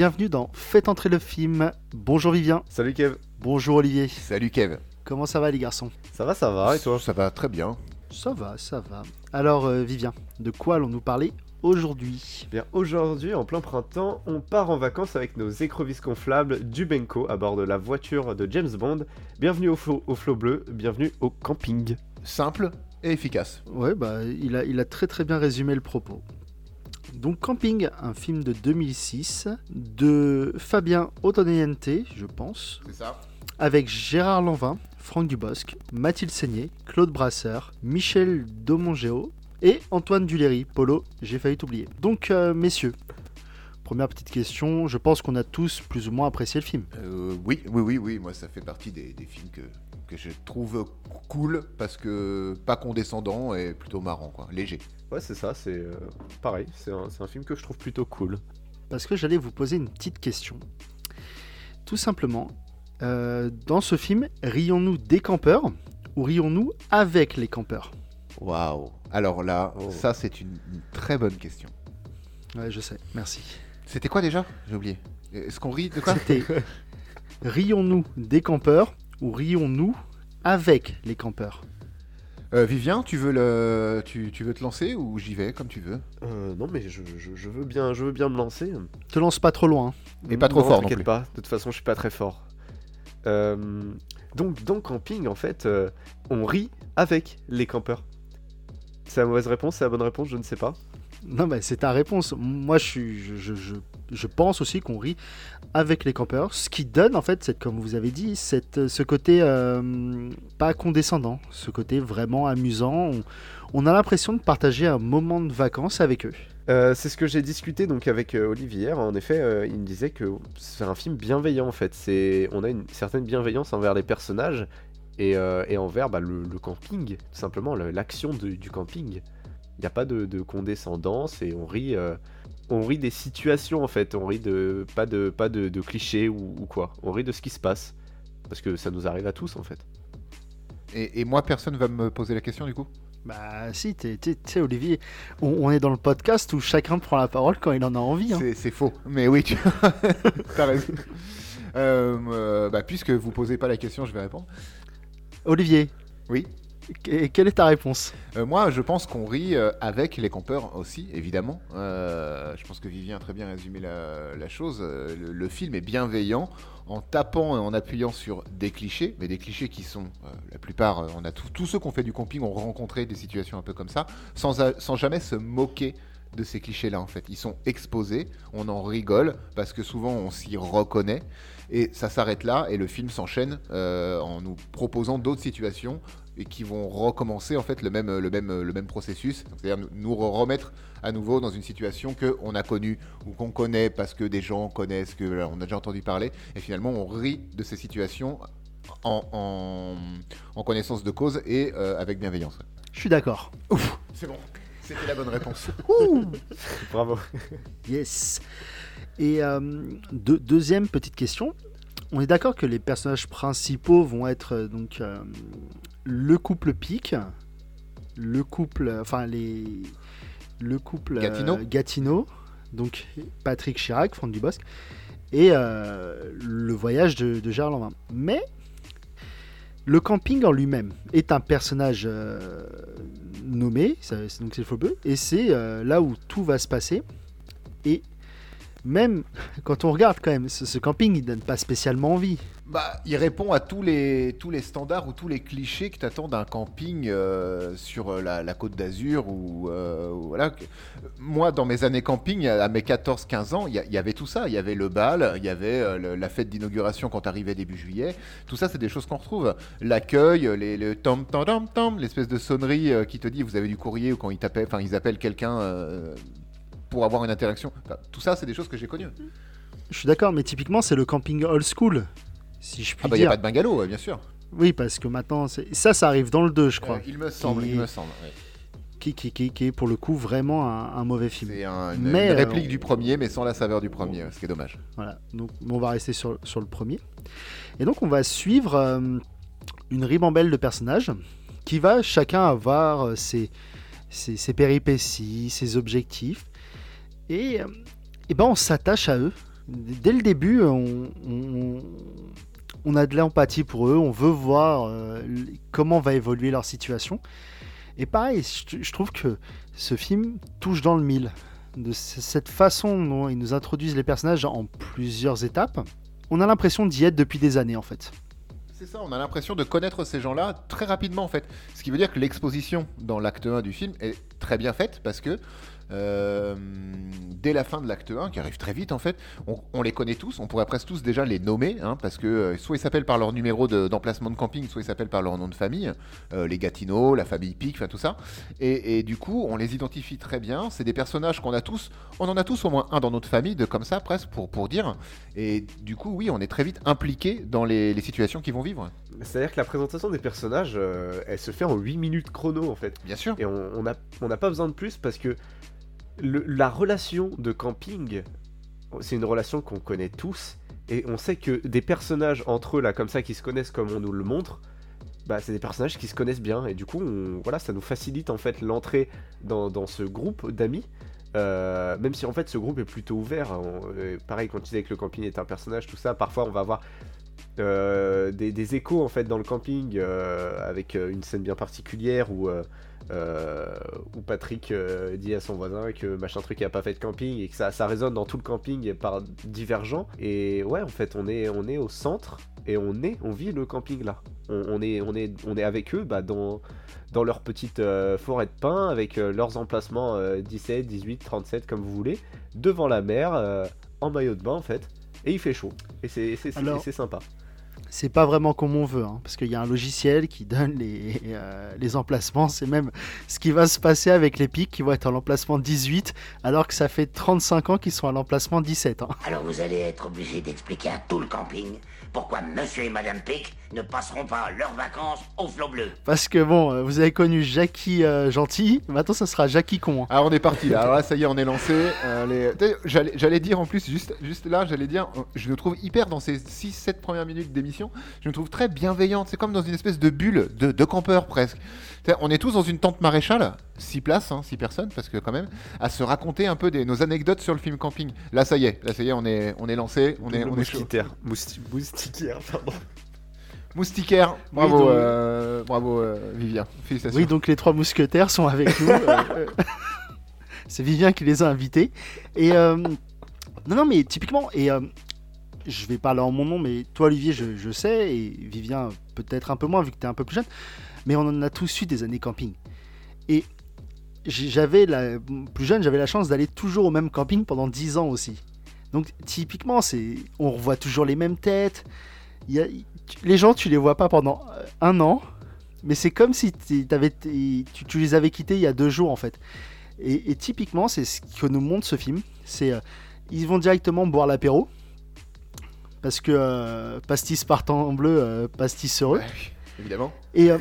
bienvenue dans Faites entrer le film. Bonjour Vivien. Salut Kev. Bonjour Olivier. Salut Kev. Comment ça va les garçons? Ça va, ça va, et toi? Ça va très bien. Ça va, ça va. Alors euh, Vivien, de quoi allons-nous parler aujourd'hui? Bien, aujourd'hui, en plein printemps, on part en vacances avec nos écrevisses gonflables du Benko à bord de la voiture de James Bond. Bienvenue au flot, au flot bleu, bienvenue au camping. Simple et efficace. Ouais, bah il a, il a très très bien résumé le propos. Donc Camping, un film de 2006 de Fabien Ottoniente, je pense, C'est ça. avec Gérard Lanvin, Franck Dubosc, Mathilde Seigné, Claude Brasseur, Michel Domongeo et Antoine Duléry. Polo, j'ai failli t'oublier. Donc, euh, messieurs, première petite question. Je pense qu'on a tous plus ou moins apprécié le film. Euh, oui, oui, oui, oui. Moi, ça fait partie des, des films que, que je trouve cool parce que pas condescendant et plutôt marrant, quoi. Léger. Ouais, c'est ça, c'est euh, pareil, c'est un, c'est un film que je trouve plutôt cool. Parce que j'allais vous poser une petite question. Tout simplement, euh, dans ce film, rions-nous des campeurs ou rions-nous avec les campeurs? Waouh. Alors là, Oh. ça, c'est une, une très bonne question. Ouais, je sais, merci. C'était quoi déjà? J'ai oublié. Est-ce qu'on rit de quoi? C'était rions-nous des campeurs ou rions-nous avec les campeurs? Euh, Vivien, tu veux, le... tu, tu veux te lancer ou j'y vais comme tu veux? Euh, non, mais je, je- je veux bien, je veux bien me lancer. Te lance pas trop loin. Et pas trop fort non t'inquiète plus. pas, de toute façon, je suis pas très fort. Euh, donc, dans camping, en fait, euh, on rit avec les campeurs. C'est la mauvaise réponse, c'est la bonne réponse, je ne sais pas. Non, mais c'est ta réponse. Moi, je, suis, je, je, je, pense aussi qu'on rit avec les campeurs, ce qui donne, en fait, cette, comme vous avez dit, cette, ce côté euh, pas condescendant, ce côté vraiment amusant. On, a l'impression de partager un moment de vacances avec eux. Euh, c'est ce que j'ai discuté donc avec euh, Olivier. En effet, euh, il me disait que c'est un film bienveillant en fait. C'est, on a une certaine bienveillance envers les personnages et, euh, et envers bah, le, camping, tout simplement le- l'action du camping. Il n'y a pas de, de condescendance et on rit, euh, on rit des situations en fait. On rit de pas de pas de, de clichés ou, ou quoi. On rit de ce qui se passe parce que ça nous arrive à tous en fait. et, et moi, personne va me poser la question du coup? Bah, si, tu sais, Olivier, on, on est dans le podcast où chacun prend la parole quand il en a envie. hein. C'est- C'est faux. Mais oui, tu as raison. Euh, euh, bah, puisque vous posez pas la question, je vais répondre. Olivier, Oui. Que- quelle est ta réponse Euh, moi, je pense qu'on rit euh, avec les campeurs aussi, évidemment. Euh, je pense que Vivien a très bien résumé la, chose. Le, film est bienveillant en tapant et en appuyant sur des clichés, mais des clichés qui sont, la plupart, on a tous- ceux qui ont fait du camping ont rencontré des situations un peu comme ça, sans, sans jamais se moquer de ces clichés-là en fait. Ils sont exposés, on en rigole parce que souvent on s'y reconnaît et ça s'arrête là et le film s'enchaîne en nous proposant d'autres situations et qui vont recommencer en fait le même, le même, le même processus, c'est-à-dire nous, remettre à nouveau dans une situation que on a connue ou qu'on connaît parce que des gens connaissent, que voilà, on a déjà entendu parler et finalement on rit de ces situations en, en, en connaissance de cause et euh, avec bienveillance. Je suis d'accord. C'est bon, c'était la bonne réponse. Bravo. Yes. Et euh, deux- deuxième petite question. On est d'accord que les personnages principaux vont être euh, donc euh, le couple Pic, le couple, enfin les, le couple euh, Gatineau. Gatineau, donc Patrick Chirac, Franck Dubosc, et euh, le voyage de, de Gérard Lanvin. Mais le camping en lui-même est un personnage euh, nommé, ça- donc c'est le faux bleu, et c'est là où tout va se passer. Et même quand on regarde quand même, ce, ce camping, il donne pas spécialement envie. Bah, il répond à tous les, tous les standards ou tous les clichés que t'attends d'un camping euh, sur euh, la, côte d'Azur ou euh, voilà. Moi, dans mes années camping, à mes 14-15 ans, il y, avait tout ça. Il y avait le bal, il y avait la fête d'inauguration quand arrivait début juillet. Tout ça, c'est des choses qu'on retrouve. L'accueil, le tom tom tom tom, l'espèce de sonnerie qui te dit vous avez du courrier ou quand ils ils appellent quelqu'un pour avoir une interaction. Tout ça, c'est des choses que j'ai connues. Je suis d'accord, mais typiquement, c'est le camping old school, si je puis Ah bah, il n'y a pas de bungalow, bien sûr. Oui, parce que maintenant, ça, ça arrive dans le 2, je crois, Euh, il me semble, il me semble. qui, qui, qui, qui est pour le coup vraiment un, un mauvais film. C'est un- une, Mais, une euh, réplique du premier, mais sans la saveur du premier, ce qui est dommage. Voilà, donc on va rester sur, sur le premier. Et donc on va suivre euh, une ribambelle de personnages qui va chacun avoir euh, ses, ses, ses péripéties, ses objectifs. Et, euh, et ben on s'attache à eux dès le début, on, on- on a de l'empathie pour eux, on veut voir euh, comment va évoluer leur situation. Et pareil, je, je trouve que ce film touche dans le mille. De cette façon dont ils nous introduisent les personnages en plusieurs étapes, on a l'impression d'y être depuis des années en fait. C'est ça, on a l'impression de connaître ces gens-là très rapidement en fait. Ce qui veut dire que l'exposition dans l'acte 1 du film est très bien faite parce que euh, dès la fin de l'acte 1, qui arrive très vite en fait, on, on les connaît tous, on pourrait presque tous déjà les nommer, hein, parce que euh, soit ils s'appellent par leur numéro de- d'emplacement de, camping, soit ils s'appellent par leur nom de famille, euh, les Gatineau, la famille Pic, enfin tout ça. Et, et du coup, on les identifie très bien, c'est des personnages qu'on a tous, on en a tous au moins un dans notre famille, de comme ça presque, pour, pour dire. Et du coup, oui, on est très vite impliqué dans les, les situations qu'ils vont vivre. C'est-à-dire que la présentation des personnages, elle se fait en 8 minutes chrono en fait. Bien sûr. Et on n'a on n'a pas besoin de plus parce que la relation de camping, c'est une relation qu'on connaît tous. Et on sait que des personnages entre eux, là, comme ça, qui se connaissent comme on nous le montre, bah, c'est des personnages qui se connaissent bien. Et du coup, voilà, ça nous facilite en fait l'entrée dans, ce groupe d'amis. Euh, même si en fait ce groupe est plutôt ouvert, On- euh, pareil quand tu disais que le camping est un personnage, tout ça, parfois on va avoir euh, des, échos en fait dans le camping avec une scène bien particulière où, euh, où Patrick euh, dit à son voisin que machin truc il a pas fait de camping et que ça, ça résonne dans tout le camping par divergent. Et ouais en fait on est, on est au centre et on est on vit le camping là. On, on est, on, est, on est avec eux bah, dans, dans leur petite euh, forêt de pins avec euh, leurs emplacements euh, 17, 18, 37 comme vous voulez devant la mer en maillot de bain en fait. Et il fait chaud. Et et c'est sympa C'est pas vraiment comme on veut, hein, parce qu'il y a un logiciel qui donne les, euh, les emplacements. C'est même ce qui va se passer avec les pics qui vont être à l'emplacement 18, alors que ça fait 35 ans qu'ils sont à l'emplacement 17. hein. Alors vous allez être obligé d'expliquer à tout le camping pourquoi monsieur et madame Pic ne passeront pas leurs vacances au flot bleu. Parce que bon, euh, vous avez connu Jackie euh, gentil, maintenant ça sera Jackie con. hein. Alors on est parti là, alors là ça y est on est lancé. Euh, les- J'allais dire en plus, juste, juste là, j'allais dire, je le trouve hyper dans ces 6-7 premières minutes d'émission, je le trouve très bienveillante, c'est comme dans une espèce de bulle de, de campeur presque. On est tous dans une tente maréchale, 6 places, 6 personnes, parce que quand même, à se raconter un peu des, nos anecdotes sur le film camping. Là ça y est, là ça y est, on est, on est lancé, on est, on est chaud. Mousquetaire. Mousti- Moustiquaire, pardon. Moustiquaire, bravo, donc- euh, bravo euh, Vivien, félicitations. Oui, donc les trois mousquetaires sont avec nous. euh, euh, C'est Vivien qui les a invités. Et euh, non, non, mais typiquement, et euh, je vais parler en mon nom, mais toi, Olivier, je, sais, et Vivien, peut-être un peu moins, vu que tu es un peu plus jeune, mais on en a tous eu des années camping. Et j'avais, la, plus jeune, j'avais la chance d'aller toujours au même camping pendant 10 ans aussi. Donc, typiquement, c'est, on revoit toujours les mêmes têtes. Les gens, tu les vois pas pendant euh, un an, mais c'est comme si tu, les avais quittés il y a deux jours en fait. Et, et typiquement, c'est ce que nous montre ce film. C'est euh, ils vont directement boire l'apéro parce que euh, pastis partant en bleu, euh, pastis heureux. Ouais, évidemment. Et euh,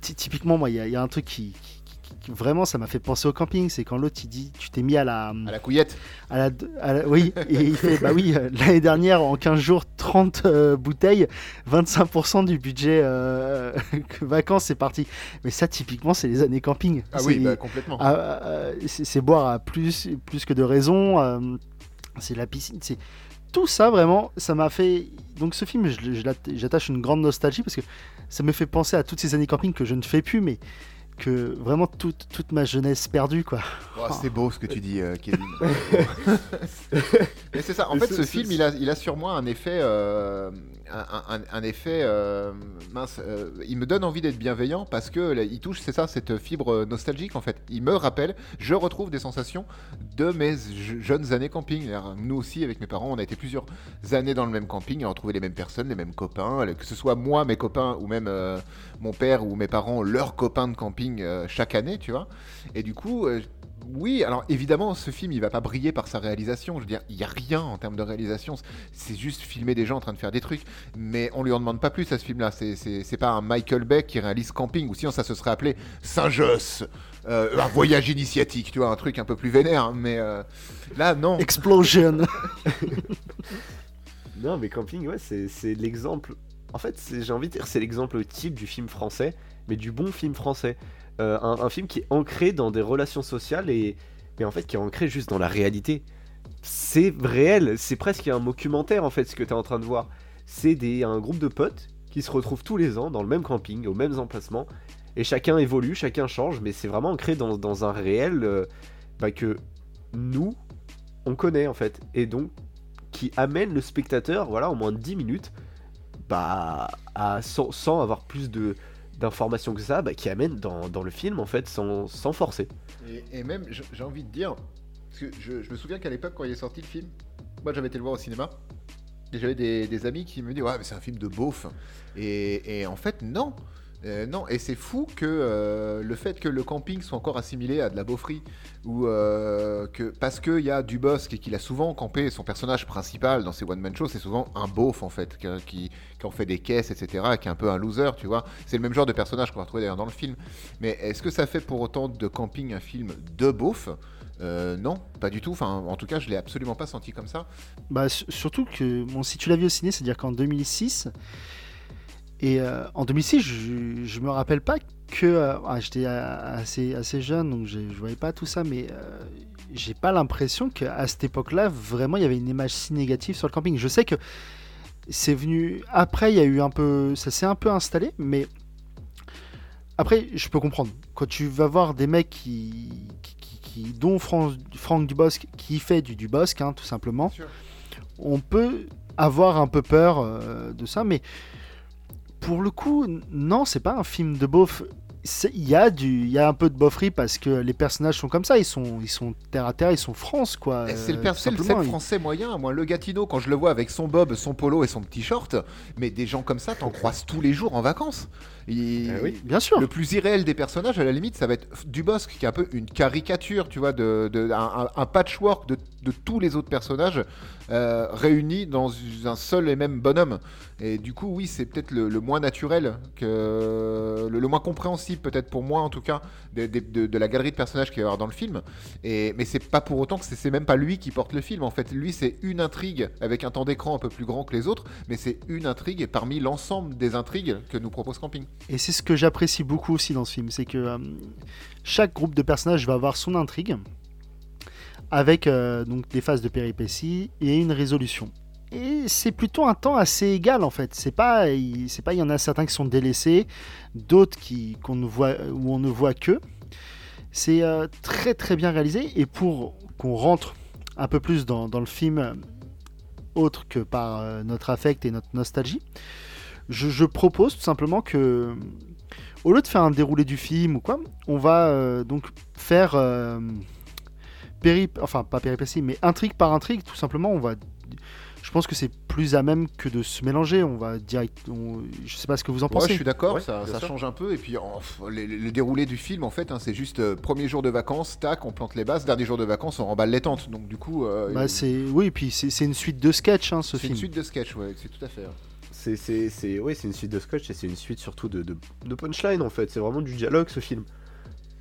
ty- typiquement, moi, il y, a- il y a un truc qui, qui- qui- qui- vraiment, ça m'a fait penser au camping. C'est quand l'autre il dit, tu t'es mis à la, À la couillette. à la, à la- oui, et il fait, bah oui, l'année dernière, en 15 jours, 30 euh, bouteilles, 25% du budget vacances, c'est parti. Mais ça, typiquement, c'est les années camping. Ah oui, bah, complètement. ah, c'est boire à plus, plus que de raison. c'est la piscine. C'est tout ça vraiment. Ça m'a fait. Donc ce film, je- je l'att- j'attache une grande nostalgie parce que ça me fait penser à toutes ces années camping que je ne fais plus, mais que vraiment toute, toute ma jeunesse perdue quoi. Oh, c'est beau ce que tu dis, euh, Kevin. Mais c'est ça. En fait, ce- film, il a, il a sur moi un effet, euh, un, effet euh, mince. euh, il me donne envie d'être bienveillant parce que il touche, c'est ça, cette fibre nostalgique. En fait, il me rappelle, je retrouve des sensations de mes je- jeunes années camping. Nous aussi, avec mes parents, on a été plusieurs années dans le même camping, à retrouver les mêmes personnes, les mêmes copains, que ce soit moi, mes copains, ou même euh, mon père ou mes parents, leurs copains de camping euh, chaque année, tu vois. Et du coup, euh, oui, alors évidemment, ce film, il va pas briller par sa réalisation. Je veux dire, il y a rien en termes de réalisation. C'est juste filmer des gens en train de faire des trucs. Mais on lui en demande pas plus à ce film-là. C'est- C'est c'est pas un Michael Bay qui réalise Camping, ou sinon ça se serait appelé Saint-Josse. Euh, un voyage initiatique, tu vois, un truc un peu plus vénère. hein, Mais euh, là, non. Explosion. Non, mais Camping, ouais, c'est c'est l'exemple. En fait, c'est- j'ai envie de dire, c'est l'exemple type du film français, mais du bon film français. Euh, un, film qui est ancré dans des relations sociales et, mais en fait qui est ancré juste dans la réalité. c'est réel, c'est presque un documentaire en fait ce que tu es en train de voir. C'est des, un groupe de potes qui se retrouvent tous les ans dans le même camping, aux mêmes emplacements, et chacun évolue, chacun change, mais c'est vraiment ancré dans, dans un réel euh, bah, que nous, on connaît en fait, et donc qui amène le spectateur, voilà, en moins de 10 minutes, bah, à, sans, sans avoir plus de d'informations que ça, bah, qui amène dans, le film en fait, sans, forcer. Et, même, j'ai envie de dire, parce que je, me souviens qu'à l'époque, quand il est sorti le film, moi j'avais été le voir au cinéma, et j'avais des, amis qui me disaient, ouais, mais c'est un film de beauf. Et en fait, non. Euh, non, et c'est fou que euh, le fait que le camping soit encore assimilé à de la beaufrie, ou euh, que parce qu'il y a Dubosc et qu'il a souvent campé son personnage principal dans ses one-man shows, c'est souvent un beauf en fait, qui, qui, en fait des caisses, etc., qui est un peu un loser, tu vois. C'est le même genre de personnage qu'on va retrouver d'ailleurs dans le film. Mais est-ce que ça fait pour autant de camping un film de beauf? Non, pas du tout. Enfin, en tout cas, je l'ai absolument pas senti comme ça. Bah, su- surtout que, si tu l'as vu au ciné, c'est-à-dire qu'en 2006, et euh, en 2006, je, je me rappelle pas que. euh, ah, J'étais euh, assez, assez jeune, donc je, je voyais pas tout ça, mais euh, j'ai pas l'impression qu'à cette époque-là, vraiment, il y avait une image si négative sur le camping. Je sais que c'est venu. Après, il y a eu un peu. Ça s'est un peu installé, mais. Après, je peux comprendre. Quand tu vas voir des mecs qui. qui, qui- qui- dont Franck, Franck Dubosc, qui fait du Dubosc, hein, tout simplement on peut avoir un peu peur de ça, mais pour le coup, non, c'est pas un film de beauf. C'est- Il y, a du- il y a un peu de beauferie parce que les personnages sont comme ça, ils sont, ils sont terre à terre, ils sont France, quoi. C'est le, euh, le set français moyen. Moi, le Gatineau, quand je le vois avec son bob, son polo et son petit short, mais des gens comme ça, t'en croises tous les jours en vacances. Et- Eh oui. Bien sûr. Le plus irréel des personnages, à la limite, ça va être Dubosc, qui est un peu une caricature, tu vois, de, de- un, patchwork de, de tous les autres personnages euh, réunis dans un seul et même bonhomme. Et du coup, oui, c'est peut-être le, le moins naturel, que, le, le moins compréhensible, peut-être pour moi en tout cas, de, la galerie de personnages qu'il va y avoir dans le film. Et, mais c'est pas pour autant que c'est même pas lui qui porte le film. En fait, lui, c'est une intrigue avec un temps d'écran un peu plus grand que les autres, mais c'est une intrigue parmi l'ensemble des intrigues que nous propose Camping. Et c'est ce que j'apprécie beaucoup aussi dans ce film, c'est que euh, chaque groupe de personnages va avoir son intrigue, avec euh, donc des phases de péripéties et une résolution. Et c'est plutôt un temps assez égal en fait. C'est pas, c'est pas, il y en a certains qui sont délaissés, d'autres qui qu'on ne voit où on ne voit que. C'est euh, très très bien réalisé et pour qu'on rentre un peu plus dans, le film, autre que par notre affect et notre nostalgie, je, je propose tout simplement que au lieu de faire un déroulé du film ou quoi, on va euh, donc faire euh, périp, enfin pas péripétie, mais intrigue par intrigue, tout simplement. On va, je pense que c'est plus à même que de se mélanger. On va direct, on- je sais pas ce que vous en Ouais, pensez. je suis d'accord, Ouais, ça, change un peu. Et puis, le déroulé du film, en fait, hein, c'est juste euh, premier jour de vacances, tac, on plante les bases. Dernier jour de vacances, on remballe les tentes. Donc, du coup, euh, Bah, c'est oui, et puis c'est une suite de sketchs, hein, ce c'est film. une suite de sketch, ouais, c'est tout à fait. hein. C'est, c'est, c'est, ouais, c'est une suite de sketch et c'est une suite surtout de, de, de punchline en fait. C'est vraiment du dialogue ce film.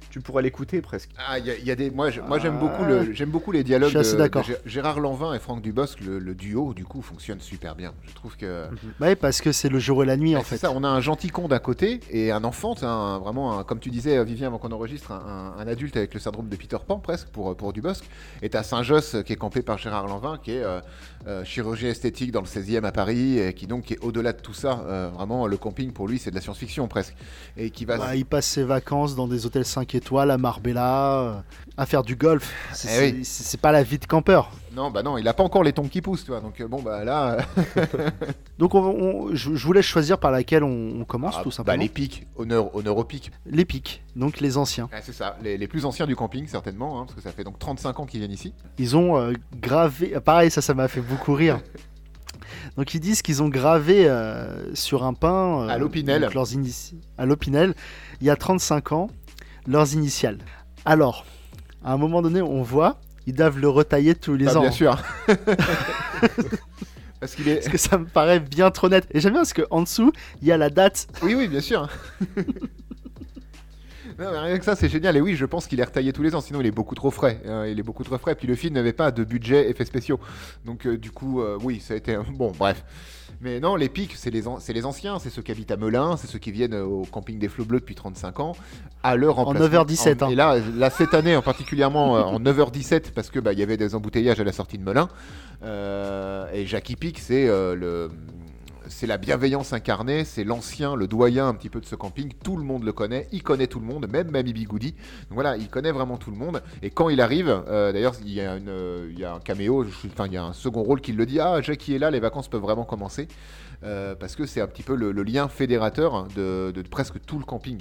Tu pourrais l'écouter presque. Ah, il y, a- y a des. Moi, je- moi j'aime Ah. beaucoup, le, j'aime beaucoup les dialogues Je suis assez de, d'accord. de Gé- Gérard Lanvin et Franck Dubosc. Le, le duo, du coup, fonctionne super bien. Je trouve que. Ouais, parce que c'est le jour et la nuit en Ouais, c'est fait. ça, on a un gentil con d'un côté et un enfant, c'est un- vraiment, un- comme tu disais, Vivien, avant qu'on enregistre, un, un- un adulte avec le syndrome de Peter Pan presque pour, pour Dubosc. Et t'as Saint-Josse euh, qui est campé par Gérard Lanvin, qui est euh, euh, chirurgien esthétique dans le 16e à Paris, et qui donc est au-delà de tout ça. Euh, vraiment, le camping pour lui, c'est de la science-fiction presque. Et qui va. Bah, il passe ses vacances dans des hôtels 5 étoiles à Marbella, euh, à faire du golf. C'est Eh oui. c'est- pas la vie de campeur. Non, bah non, il a pas encore les tombes qui poussent, tu vois. Donc euh, bon, bah là. Donc on- on- je, je vous laisse choisir par laquelle on, on commence ah, tout bah, simplement. les pics, honneur, honneur aux pics. les pics, donc les anciens. Ah, c'est ça, les, les plus anciens du camping, certainement, hein, parce que ça fait donc 35 ans qu'ils viennent ici. Ils ont euh, gravé, ah, pareil ça ça m'a fait beaucoup rire. Donc ils disent qu'ils ont gravé euh, sur un pain euh, À l'Opinel. leurs inici- à l'Opinel il y a 35 ans leurs initiales. Alors, à un moment donné, on voit ils doivent le retailler tous les Bah, ans. bien sûr. parce qu'il est. Parce que ça me paraît bien trop net. Et j'aime bien parce qu'en dessous, il y a la date. Oui, oui, bien sûr. Non, mais rien que ça, c'est génial. Et oui, je pense qu'il est retaillé tous les ans, sinon il est beaucoup trop frais. hein, il est beaucoup trop frais. Puis le film n'avait pas de budget effets spéciaux. Donc, euh, du coup, euh, oui, ça a été. Bon, bref. Mais non, les pics, c'est les, les anciens, c'est ceux qui habitent à Melun, c'est ceux qui viennent au camping des Flots Bleus depuis 35 ans, à leur En emplacement. 9h17, En- hein. Et là, là, cette année, en particulièrement euh, en 9h17, parce que bah, il y avait des embouteillages à la sortie de Melun. Euh, et Jackie Pic, c'est euh, le. C'est la bienveillance incarnée, c'est l'ancien, le doyen un petit peu de ce camping. Tout le monde le connaît, il connaît tout le monde, même Mamie Bigoudi. Donc voilà, il connaît vraiment tout le monde. Et quand il arrive, euh, d'ailleurs, il y, a une, euh, il y a un caméo, enfin, il y a un second rôle qui le dit Ah, Jackie est là, les vacances peuvent vraiment commencer. Euh, parce que c'est un petit peu le, lien fédérateur de, presque tout le camping,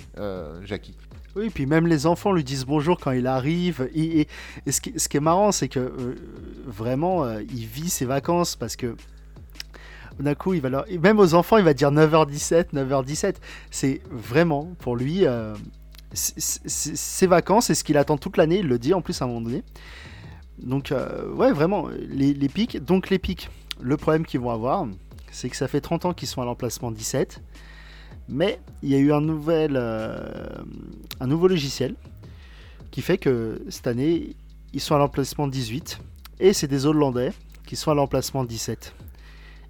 Jackie. Oui, puis même les enfants lui disent bonjour quand il arrive. Et, ce, qui, est marrant, c'est que vraiment, il vit ses vacances parce que d'un coup, il va et même aux enfants, il va dire 9h17, 9h17. C'est vraiment, pour lui, euh, ses vacances, c'est ce qu'il attend toute l'année. Il le dit en plus à un moment donné. Donc, euh, ouais, vraiment, les, les pics. Donc, les pics, le problème qu'ils vont avoir, c'est que ça fait 30 ans qu'ils sont à l'emplacement 17. Mais il y a eu un, nouvel, euh, un nouveau logiciel qui fait que cette année, ils sont à l'emplacement 18. Et c'est des Hollandais qui sont à l'emplacement 17.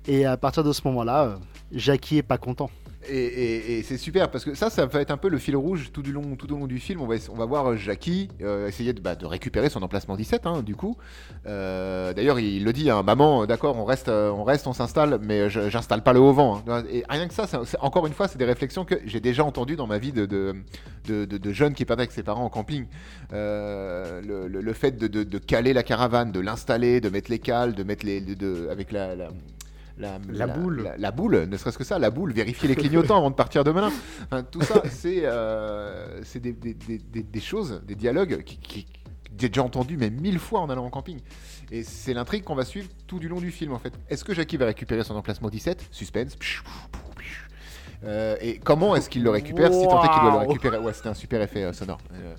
Et à partir de ce moment-là, euh, Jackie est pas content. Et, c'est super parce que ça, ça va être un peu le fil rouge tout, du long, tout au long du film. On va, voir euh, Jackie euh, essayer de, bah, de récupérer son emplacement 17, hein, du coup. D'ailleurs, il le dit, hein, maman, d'accord, on reste, on reste, on s'installe, mais j'installe pas le haut vent. hein. Et rien que ça, encore une fois, c'est des réflexions que j'ai déjà entendues dans ma vie de, jeunes qui partent avec ses parents en camping. Le, fait de, caler la caravane, de l'installer, de mettre les cales, de mettre les, avec la la, La boule. la, la boule, ne serait-ce que ça, la boule, vérifier les clignotants avant de partir de Melun. Enfin, tout ça, c'est euh, des, des- des- des- des choses, des dialogues qui, j'ai déjà entendu mais mille fois en allant en camping. Et c'est l'intrigue qu'on va suivre tout du long du film en fait. Est-ce que Jackie va récupérer son emplacement 17 Suspense. Euh, et comment est-ce qu'il le récupère si tant est qu'il doit le Waouh. récupérer? Ouais, c'était un super effet euh, sonore. Euh,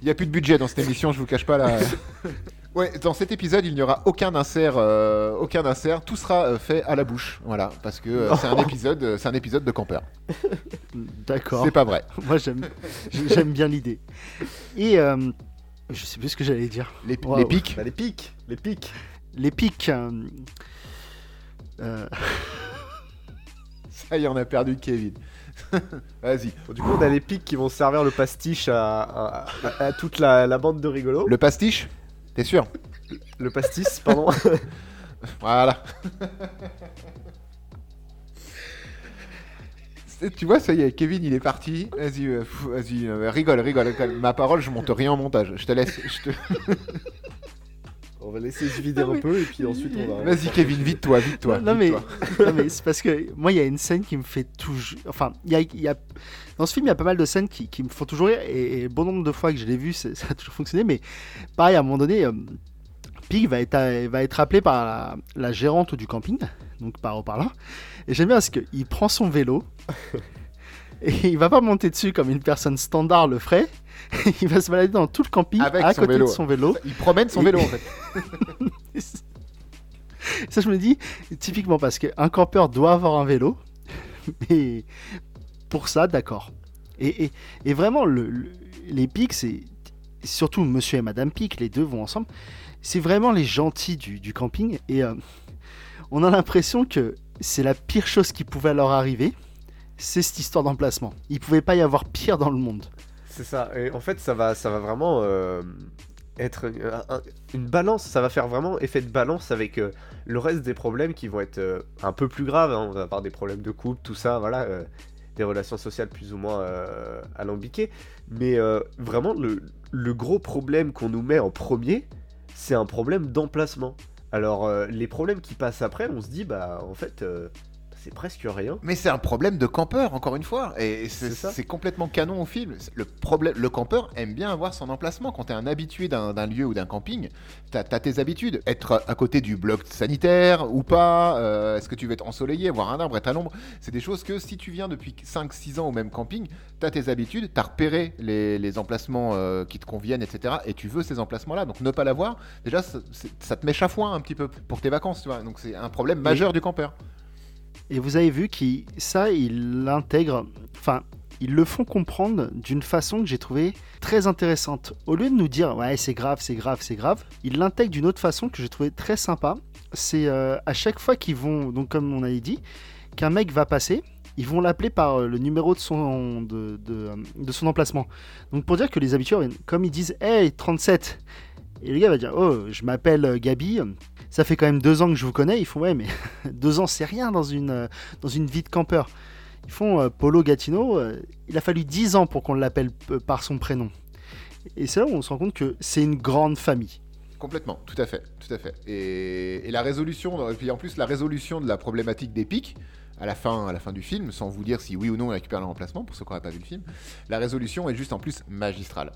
Il n'y a plus de budget dans cette émission, je vous cache pas là. Ouais, dans cet épisode, il n'y aura aucun insert, euh, aucun insert. Tout sera euh, fait à la bouche, voilà, parce que euh, c'est un épisode, euh, c'est un épisode de campeur. D'accord. C'est pas vrai. Moi, j'aime j'aime bien l'idée. Et euh, je sais plus ce que j'allais dire. Les, Wow. les pics. Bah, les pics, les pics. Les pics. euh, euh, Ça y est, on a perdu Kevin. Vas-y. Bon, du coup, on a les pics qui vont servir le pastiche à, à- à- à toute la, la bande de rigolos. Le pastiche? T'es sûr Le pastis, pardon. Voilà. Tu vois, ça y est, Kevin, il est parti. Vas-y, euh, vas-y, euh, rigole, rigole, rigole. Ma parole, je monte rien en montage. Je te laisse. je te- on va laisser se vider un peu et puis ensuite on va. Vas-y, Kevin, vite-toi, vite-toi. non, mais, vite-toi. non, mais c'est parce que moi, il y a une scène qui me fait toujours. Enfin, il y a, il y a- dans ce film, il y a pas mal de scènes qui, qui me font toujours rire. Et, et bon nombre de fois que je l'ai vu, ça a toujours fonctionné. Mais pareil, à un moment donné, euh, Pig va être, va être appelé par la, la gérante du camping, donc par haut-parleur. Et j'aime bien parce qu'il prend son vélo. Et il va pas monter dessus comme une personne standard le ferait. Il va se balader dans tout le camping Avec à côté vélo. de son vélo. Il promène son Et- vélo, en fait. Ça, je me dis, typiquement parce qu'un campeur doit avoir un vélo, mais pour ça, d'accord. Et, et- et vraiment, le, le- les pics, c'est surtout Monsieur et Madame Pic, les deux vont ensemble. C'est vraiment les gentils du, du camping, et euh, on a l'impression que c'est la pire chose qui pouvait leur arriver. C'est cette histoire d'emplacement. Il pouvait pas y avoir pire dans le monde. C'est ça. Et en fait, ça va, ça va vraiment euh, être un- une balance. Ça va faire vraiment effet de balance avec euh, le reste des problèmes qui vont être euh, un peu plus graves. hein. On va avoir des problèmes de couple, tout ça, voilà, euh, des relations sociales plus ou moins euh, alambiquées. Mais euh, vraiment, le, le gros problème qu'on nous met en premier, c'est un problème d'emplacement. Alors, euh, les problèmes qui passent après, on se dit, bah, en fait, euh, c'est presque rien. Mais c'est un problème de campeur, encore une fois. Et c'est C'est ça. c'est complètement canon au film. Le, problème, le campeur aime bien avoir son emplacement. Quand tu es un habitué d'un lieu ou d'un camping, tu as, tes habitudes. Être à côté du bloc sanitaire ou pas, euh, est-ce que tu veux être ensoleillé, voir un arbre, être à l'ombre C'est des choses que si tu viens depuis 5-6 ans au même camping, tu as tes habitudes, tu as repéré les, les emplacements euh, qui te conviennent, etc. Et tu veux ces emplacements-là. Donc ne pas l'avoir, déjà, ça te met chafouin un petit peu pour tes vacances. Tu vois. Donc c'est un problème majeur du campeur. Et vous avez vu que ça, ils l'intègrent, enfin, ils le font comprendre d'une façon que j'ai trouvé très intéressante. Au lieu de nous dire, ouais, c'est grave, c'est grave, c'est grave, ils l'intègrent d'une autre façon que j'ai trouvé très sympa. c'est euh, à chaque fois qu'ils vont, donc comme on avait dit, qu'un mec va passer, ils vont l'appeler par euh, le numéro de son, euh, de son emplacement. Donc pour dire que les habitués, comme ils disent Hey 37, et le gars va dire Oh, je m'appelle Gabi, ça fait quand même deux ans que je vous connais. Ils font Ouais, mais deux ans c'est rien dans une, euh, dans une vie de campeur. Ils font euh, Polo Gatineau, euh, il a fallu dix ans pour qu'on l'appelle par son prénom. Et c'est là où on se rend compte que c'est une grande famille. Complètement, tout à fait, tout à fait. Et, la résolution, et puis en plus la résolution de la problématique des pics, à la fin, à la fin du film, sans vous dire si oui ou non il récupère leur emplacement, pour ceux qui n'auraient pas vu le film, la résolution est juste en plus magistrale.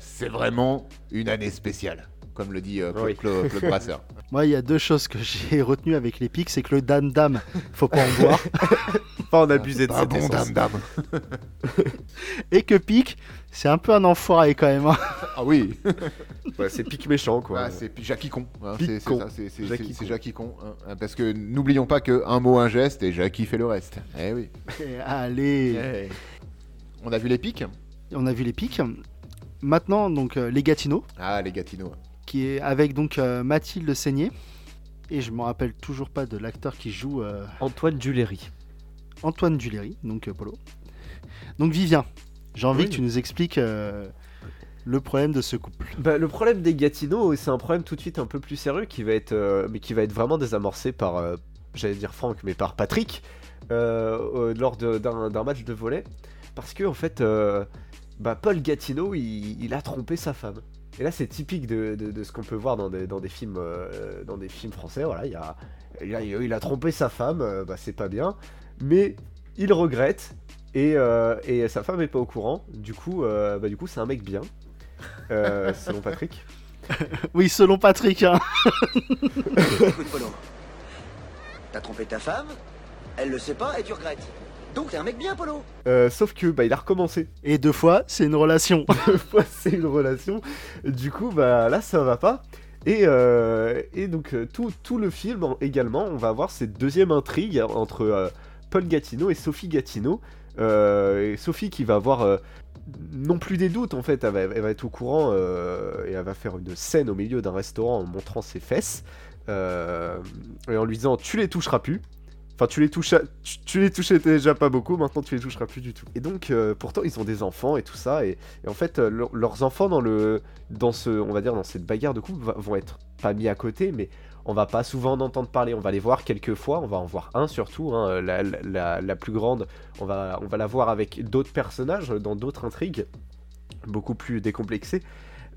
C'est vraiment une année spéciale, comme le dit euh, Claude, Oui. Claude- Claude Brasseur. Moi, il y a deux choses que j'ai retenues avec les pics, c'est que le dame dame, faut pas en boire, Pas en abuser de Ah cette bon, dame, dame. et que pic, c'est un peu un enfoiré quand même. hein. Ah oui, Ouais, c'est pique méchant, quoi. Ah, c'est Jackie Con. hein, Pic c'est con. ça, c'est- Jackie. Jackie Con. hein, hein, parce que n'oublions pas que un mot, un geste, et Jackie fait le reste. Eh oui. Et allez, Eh. On a vu les pics? On a vu les pics. Maintenant, donc euh, les Gatineaux, Ah, les Gatineaux. Qui est avec donc euh, Mathilde Seigné. Et je me rappelle toujours pas de l'acteur qui joue euh, Antoine Duléry. Antoine Duléry, donc euh, Polo. Donc Vivien, j'ai envie Oui. que tu nous expliques euh, le problème de ce couple. Bah, le problème des Gatineaux, c'est un problème tout de suite un peu plus sérieux qui va être, euh, mais qui va être vraiment désamorcé par, euh, j'allais dire Franck, mais par Patrick euh, euh, lors d'un d'un match de volet, parce que en fait, euh, bah, Paul Gatineau, il, il a trompé sa femme. Et là, c'est typique de, de- de ce qu'on peut voir dans des, dans des films, euh, dans des films français. Voilà, il y a, il a, il a trompé sa femme, euh, bah, c'est pas bien, mais il regrette. Et, euh, et sa femme est pas au courant. Du coup, euh, bah, du coup, c'est un mec bien, euh, selon Patrick. Oui, selon Patrick. hein. Écoute, Polo. T'as trompé ta femme, elle le sait pas et tu regrettes. Donc t'es un mec bien, Polo. Euh, sauf que bah, il a recommencé. Et deux fois, c'est une relation. Deux fois, c'est une relation. Du coup, bah là, ça va pas. Et, euh, et donc, euh, tout, tout le film en- également, on va avoir cette deuxième intrigue entre euh, Paul Gatineau et Sophie Gatineau. Euh, et Sophie qui va avoir euh, non plus des doutes, en fait, elle va, elle va être au courant euh, et elle va faire une scène au milieu d'un restaurant en montrant ses fesses euh, et en lui disant Tu les toucheras plus. Enfin, tu les, touchas, tu, les touchais déjà pas beaucoup, maintenant tu les toucheras plus du tout. Et donc, euh, pourtant, ils ont des enfants et tout ça, et, en fait, euh, leur- leurs enfants dans le, dans ce, on va dire, dans cette bagarre de couple vont être pas mis à côté, mais on va pas souvent en entendre parler. On va les voir quelques fois, on va en voir un surtout, hein, la, plus grande. On va, la voir avec d'autres personnages dans d'autres intrigues, beaucoup plus décomplexées.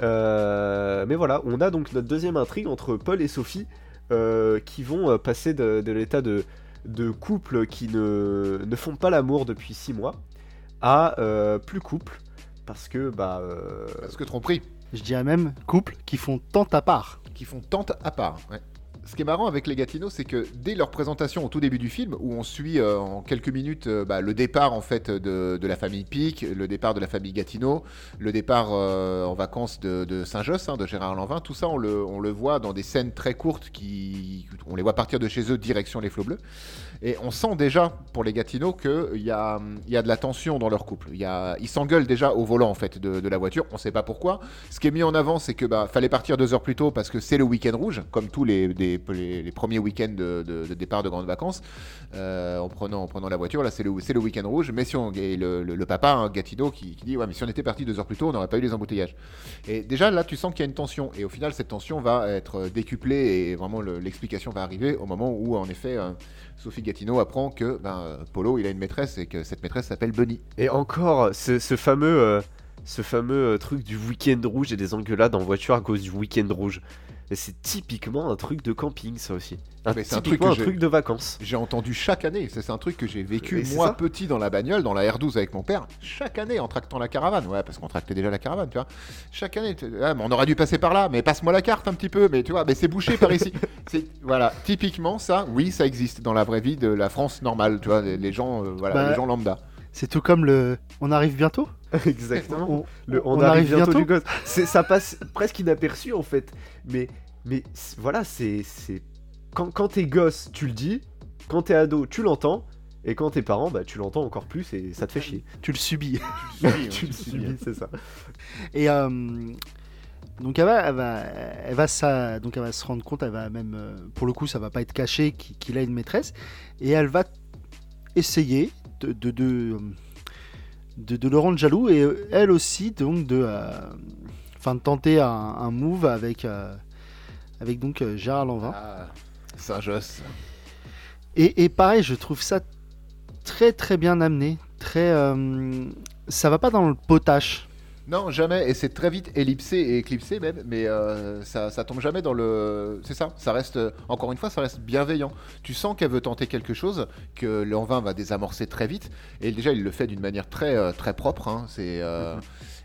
Euh, mais voilà, on a donc notre deuxième intrigue entre Paul et Sophie qui vont passer de l'état de, de couple qui ne, ne font pas l'amour depuis 6 mois à euh, plus couple parce que bah euh, Parce que tromperie. Je dirais même couple qui font tant à part. qui font tente à part. ouais. Ce qui est marrant avec les Gatineaux, c'est que dès leur présentation au tout début du film, où on suit euh, en quelques minutes euh, bah, le départ en fait de, la famille Pic, le départ de la famille Gatineau, le départ euh, en vacances de, Saint-Josse, hein, de Gérard Lanvin, tout ça on le, on le voit dans des scènes très courtes qui, on les voit partir de chez eux direction les flots bleus. Et on sent déjà pour les Gatineaux qu'il y a, y a de la tension dans leur couple. Y a, ils s'engueulent déjà au volant en fait de, la voiture. On ne sait pas pourquoi. Ce qui est mis en avant, c'est que bah, fallait partir deux heures plus tôt parce que c'est le week-end rouge, comme tous les, les, premiers week-ends de, départ de grandes vacances. euh, en prenant en prenant la voiture, là c'est le, le week-end rouge. Mais si on, le, papa hein, Gatineau qui, dit ouais mais si on était parti deux heures plus tôt, on n'aurait pas eu les embouteillages. Et déjà là, tu sens qu'il y a une tension. Et au final, cette tension va être décuplée et vraiment le- l'explication va arriver au moment où, en effet, euh, Sophie Gatineau apprend que ben, euh, Polo, il a une maîtresse et que cette maîtresse s'appelle Bunny. et encore ce, fameux euh, euh, truc du week-end rouge et des engueulades en voiture à cause du week-end rouge. Et c'est typiquement un truc de camping ça aussi. Un, Mais c'est un truc un truc de vacances. J'ai entendu chaque année, ça, c'est un truc que j'ai vécu moi petit dans la bagnole, dans la R12 avec mon père, chaque année en tractant la caravane. Ouais, parce qu'on tractait déjà la caravane, tu vois. Chaque année, ah, mais on aurait dû passer par là, mais passe-moi la carte un petit peu, mais tu vois, mais c'est bouché par ici. C'est voilà, typiquement ça, oui, ça existe dans la vraie vie de la France normale, tu vois, les, les gens, euh, voilà, Bah, les gens lambda. C'est tout comme le. On arrive bientôt Exactement. on, Le, on on, arrive, arrive bientôt, bientôt du gosse. Ça passe presque inaperçu en fait. Mais, mais voilà, c'est. c'est- Quand, quand t'es gosse, tu le dis. Quand t'es ado, tu l'entends. Et quand t'es parent, bah, tu l'entends encore plus et ça te fait chier. Tu le subis. tu le subis, c'est ça. Et euh, Donc elle va, elle va, elle va, ça, donc elle va se rendre compte, elle va même, euh, pour le coup, ça va pas être caché qu'il a une maîtresse, et elle va essayer de, de, de, de- de le rendre jaloux, et elle aussi, donc, de, euh, enfin, tenter un, un move avec, euh, avec donc Gérard Lanvin. Ah, Saint-Josse. Et, et pareil, je trouve ça très très bien amené, très, euh, ça va pas dans le potache. Non, jamais. Et c'est très vite ellipsé et éclipsé même, mais euh, ça, ça tombe jamais dans le. C'est ça. Ça reste. Encore une fois, ça reste bienveillant. Tu sens qu'elle veut tenter quelque chose, que l'envin va désamorcer très vite. Et déjà, il le fait d'une manière très euh, propre. hein. C'est. euh,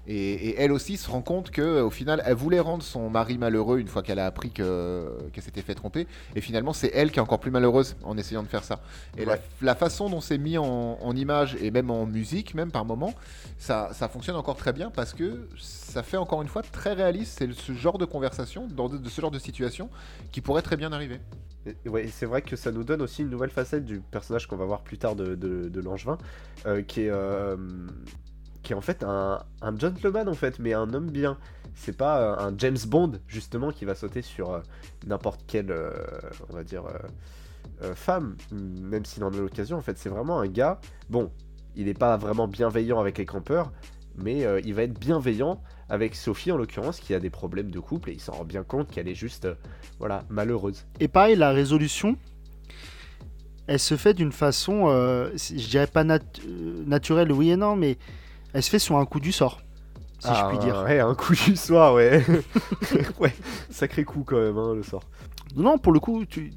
Et, et elle aussi se rend compte que au final, elle voulait rendre son mari malheureux une fois qu'elle a appris que qu'elle s'était fait tromper. Et finalement, c'est elle qui est encore plus malheureuse en essayant de faire ça. Et la, Ouais. la façon dont c'est mis en, en image et même en musique, même par moment, ça, ça fonctionne encore très bien parce que ça fait encore une fois très réaliste. C'est ce genre de conversation, dans de, de ce genre de situation, qui pourrait très bien arriver. Ouais, c'est vrai que ça nous donne aussi une nouvelle facette du personnage qu'on va voir plus tard de, de, de Langevin, euh, qui est euh, qui est en fait un, un gentleman en fait, mais un homme bien. C'est pas euh, un James Bond justement qui va sauter sur euh, n'importe quelle, euh, on va dire, femme, même s'il en a l'occasion. En fait, c'est vraiment un gars. Bon, il n'est pas vraiment bienveillant avec les campeurs, mais il va être bienveillant avec Sophie en l'occurrence, qui a des problèmes de couple et il s'en rend bien compte qu'elle est juste, voilà, malheureuse. Et pareil, la résolution, elle se fait d'une façon, je dirais pas nat- naturelle, oui et non, mais elle se fait sur un coup du sort, si je puis dire. Ah, Ouais, un coup du soir, ouais. ouais, sacré coup quand même, hein, le sort. Non, pour le coup, tu...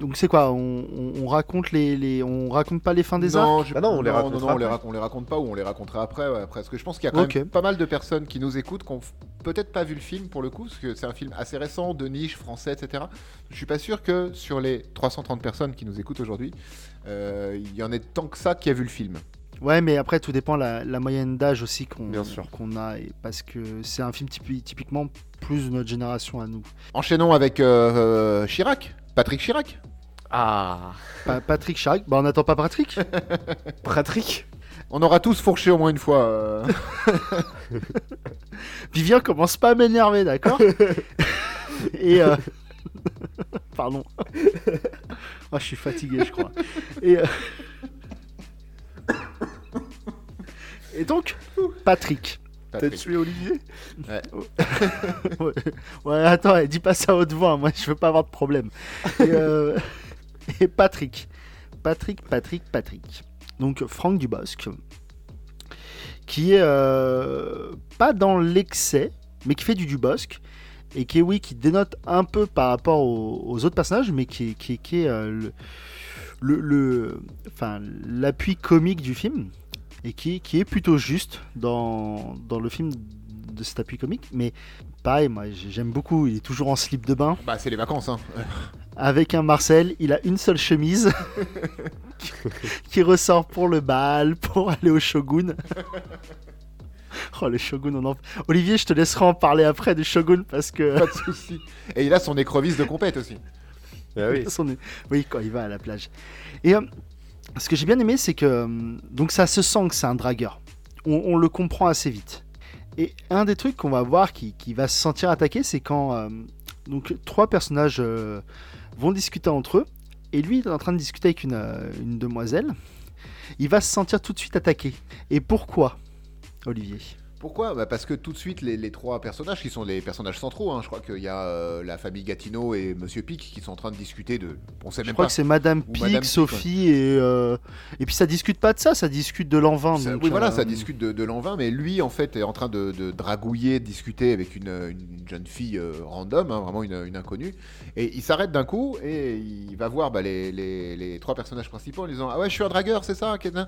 donc c'est quoi on, on- on raconte les, les, on raconte pas les fins des arcs non, je- Bah non, on les non, non, on les, après. rac- on les raconte pas ou on les racontera après, ouais, après. Parce que je pense qu'il y a quand même pas mal de personnes qui nous écoutent qui ont peut-être pas vu le film pour le coup, parce que c'est un film assez récent, de niche, français, etc. Je suis pas sûr que sur les 330 personnes qui nous écoutent aujourd'hui, euh, il y en ait tant que ça qui a vu le film. Ouais, mais après tout dépend la, la moyenne d'âge aussi qu'on Bien sûr. qu'on a, et parce que c'est un film typi- typiquement plus de notre génération à nous. Enchaînons avec euh, euh, Chirac, Patrick Chirac. Ah, Pa- Patrick Chirac, bah on n'attend pas Patrick. Patrick On aura tous fourché au moins une fois. euh. Vivien commence pas à m'énerver, d'accord? Et euh, pardon. Oh, je suis fatigué, je crois. Et, euh, Et donc, Patrick. T'as tué Olivier Ouais, ouais, attends, eh, dis pas ça à haute voix, moi je veux pas avoir de problème. Et, euh, et Patrick. Patrick, Patrick, Patrick. Donc Franck Dubosc. Qui est euh, pas dans l'excès, mais qui fait du Dubosc. Et qui est, oui, qui dénote un peu par rapport aux, aux autres personnages, mais qui est, qui est- qui est, euh, le, le, le- enfin, l'appui comique du film. Et qui, qui est plutôt juste dans, dans le film de cet appui comique. Mais pareil, moi j'aime beaucoup. Il est toujours en slip de bain. Bah, c'est les vacances. Hein. Avec un Marcel, il a une seule chemise qui- qui ressort pour le bal, pour aller au Shogun. Oh, le Shogun, on en... Olivier, je te laisserai en parler après du Shogun parce que. Pas de souci. Et il a son écrevisse de compète aussi. Ah oui. Son- Oui, quand il va à la plage. Et euh, ce que j'ai bien aimé, c'est que. euh, Donc, ça se sent que c'est un dragueur. On, le comprend assez vite. Et un des trucs qu'on va voir qui, va se sentir attaqué, c'est quand. euh, trois personnages euh, vont discuter entre eux. Et lui, est en train de discuter avec une demoiselle. Il va se sentir tout de suite attaqué. Et pourquoi, Olivier? Pourquoi bah Parce que tout de suite, les, les trois personnages, qui sont les personnages centraux, hein, je crois qu'il y a euh, la famille Gatineau et Monsieur Pic qui sont en train de discuter de. On sait Je même crois pas. que c'est Madame Pic, Sophie et. euh, Et puis ça discute pas de ça, ça discute de l'an 20. Ça- donc, oui, voilà, euh, ça discute de, de l'an 20, mais lui, en fait, est en train de, de dragouiller, de discuter avec une, une jeune fille random, hein, vraiment une, une inconnue. Et il s'arrête d'un coup et il va voir bah, les, les- les trois personnages principaux en disant Ah ouais, je suis un dragueur, c'est ça Kézin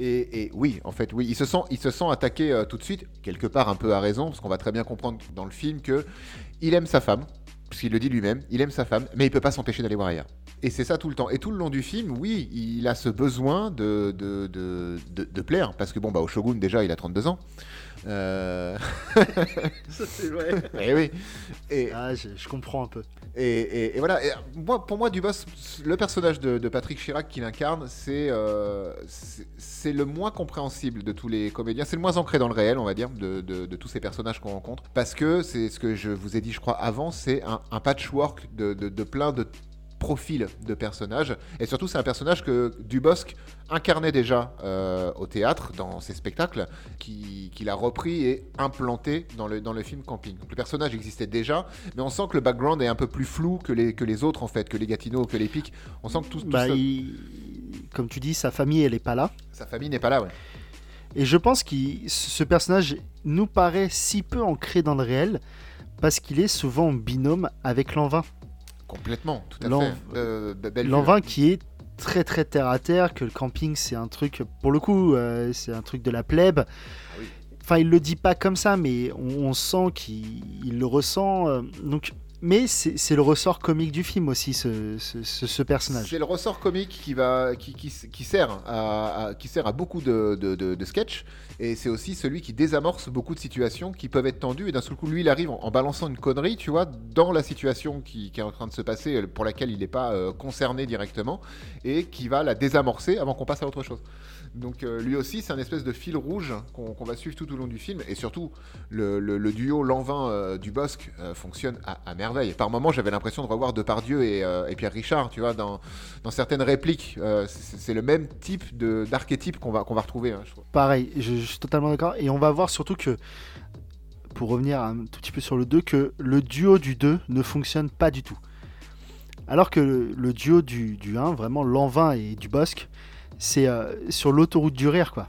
et, et oui, en fait, oui, il se sent, il se sent attaqué tout de suite, quelque part un peu à raison, parce qu'on va très bien comprendre dans le film que il aime sa femme, parce qu'il le dit lui-même, il aime sa femme, mais il peut pas s'empêcher d'aller voir ailleurs. Et c'est ça tout le temps. Et tout le long du film, oui, il a ce besoin de, de, de, de- de plaire, parce que bon, bah, au Shogun, déjà, il a 32 ans. Euh, Ça, c'est vrai. et oui. Et, Ah, je, je comprends un peu. et, et- et voilà. Et moi, pour moi, Dubos, le personnage de, de Patrick Chirac qu'il incarne, c'est euh, c'est le moins compréhensible de tous les comédiens. C'est le moins ancré dans le réel, on va dire, de, de- de tous ces personnages qu'on rencontre. Parce que c'est ce que je vous ai dit, je crois, avant, c'est un, un patchwork de, de- de plein de profils de personnages. Et surtout, c'est un personnage que Dubosc incarnait déjà euh, au théâtre, dans ses spectacles, qui- qu'il a repris et implanté dans le, dans le film Camping. Donc, le personnage existait déjà, mais on sent que le background est un peu plus flou que les, que les autres, en fait, que les Gatineau, que les Pics. On sent que tout, tout Bah, ça- il- Comme tu dis, sa famille, elle est pas là. sa famille n'est pas là, ouais. Et je pense que ce personnage nous paraît si peu ancré dans le réel parce qu'il est souvent en binôme avec Lanvin. Complètement, tout à fait. Lanvin qui est très très terre à terre, que le camping c'est un truc, pour le coup, euh, c'est un truc de la plèbe. oui. Enfin, il le dit pas comme ça, mais on, on sent qu'il il le ressent. euh, donc, mais c'est le ressort comique du film aussi, ce, personnage. C'est le ressort comique qui, sert, à, beaucoup de, de, sketchs. Et c'est aussi celui qui désamorce beaucoup de situations qui peuvent être tendues. Et d'un seul coup, lui, il arrive en, balançant une connerie, tu vois, dans la situation qui, est en train de se passer, euh, pour laquelle il n'est pas euh, concerné directement, et qui va la désamorcer avant qu'on passe à autre chose. Donc euh, lui aussi, c'est un espèce de fil rouge qu'on va suivre tout au long du film. Et surtout, le, duo Lanvin euh, du Bosque fonctionne à, à merveille. Par moments, j'avais l'impression de revoir Depardieu et, euh, et Pierre Richard, tu vois, dans, certaines répliques. euh, c'est le même type d'archétype qu'on va, retrouver, hein. Pareil, je, suis totalement d'accord. Et on va voir surtout que, pour revenir un tout petit peu sur le 2, que le duo du 2 ne fonctionne pas du tout. Alors que le, duo du, du 1, vraiment Lanvin et du Bosque, c'est euh, sur l'autoroute du rire, quoi.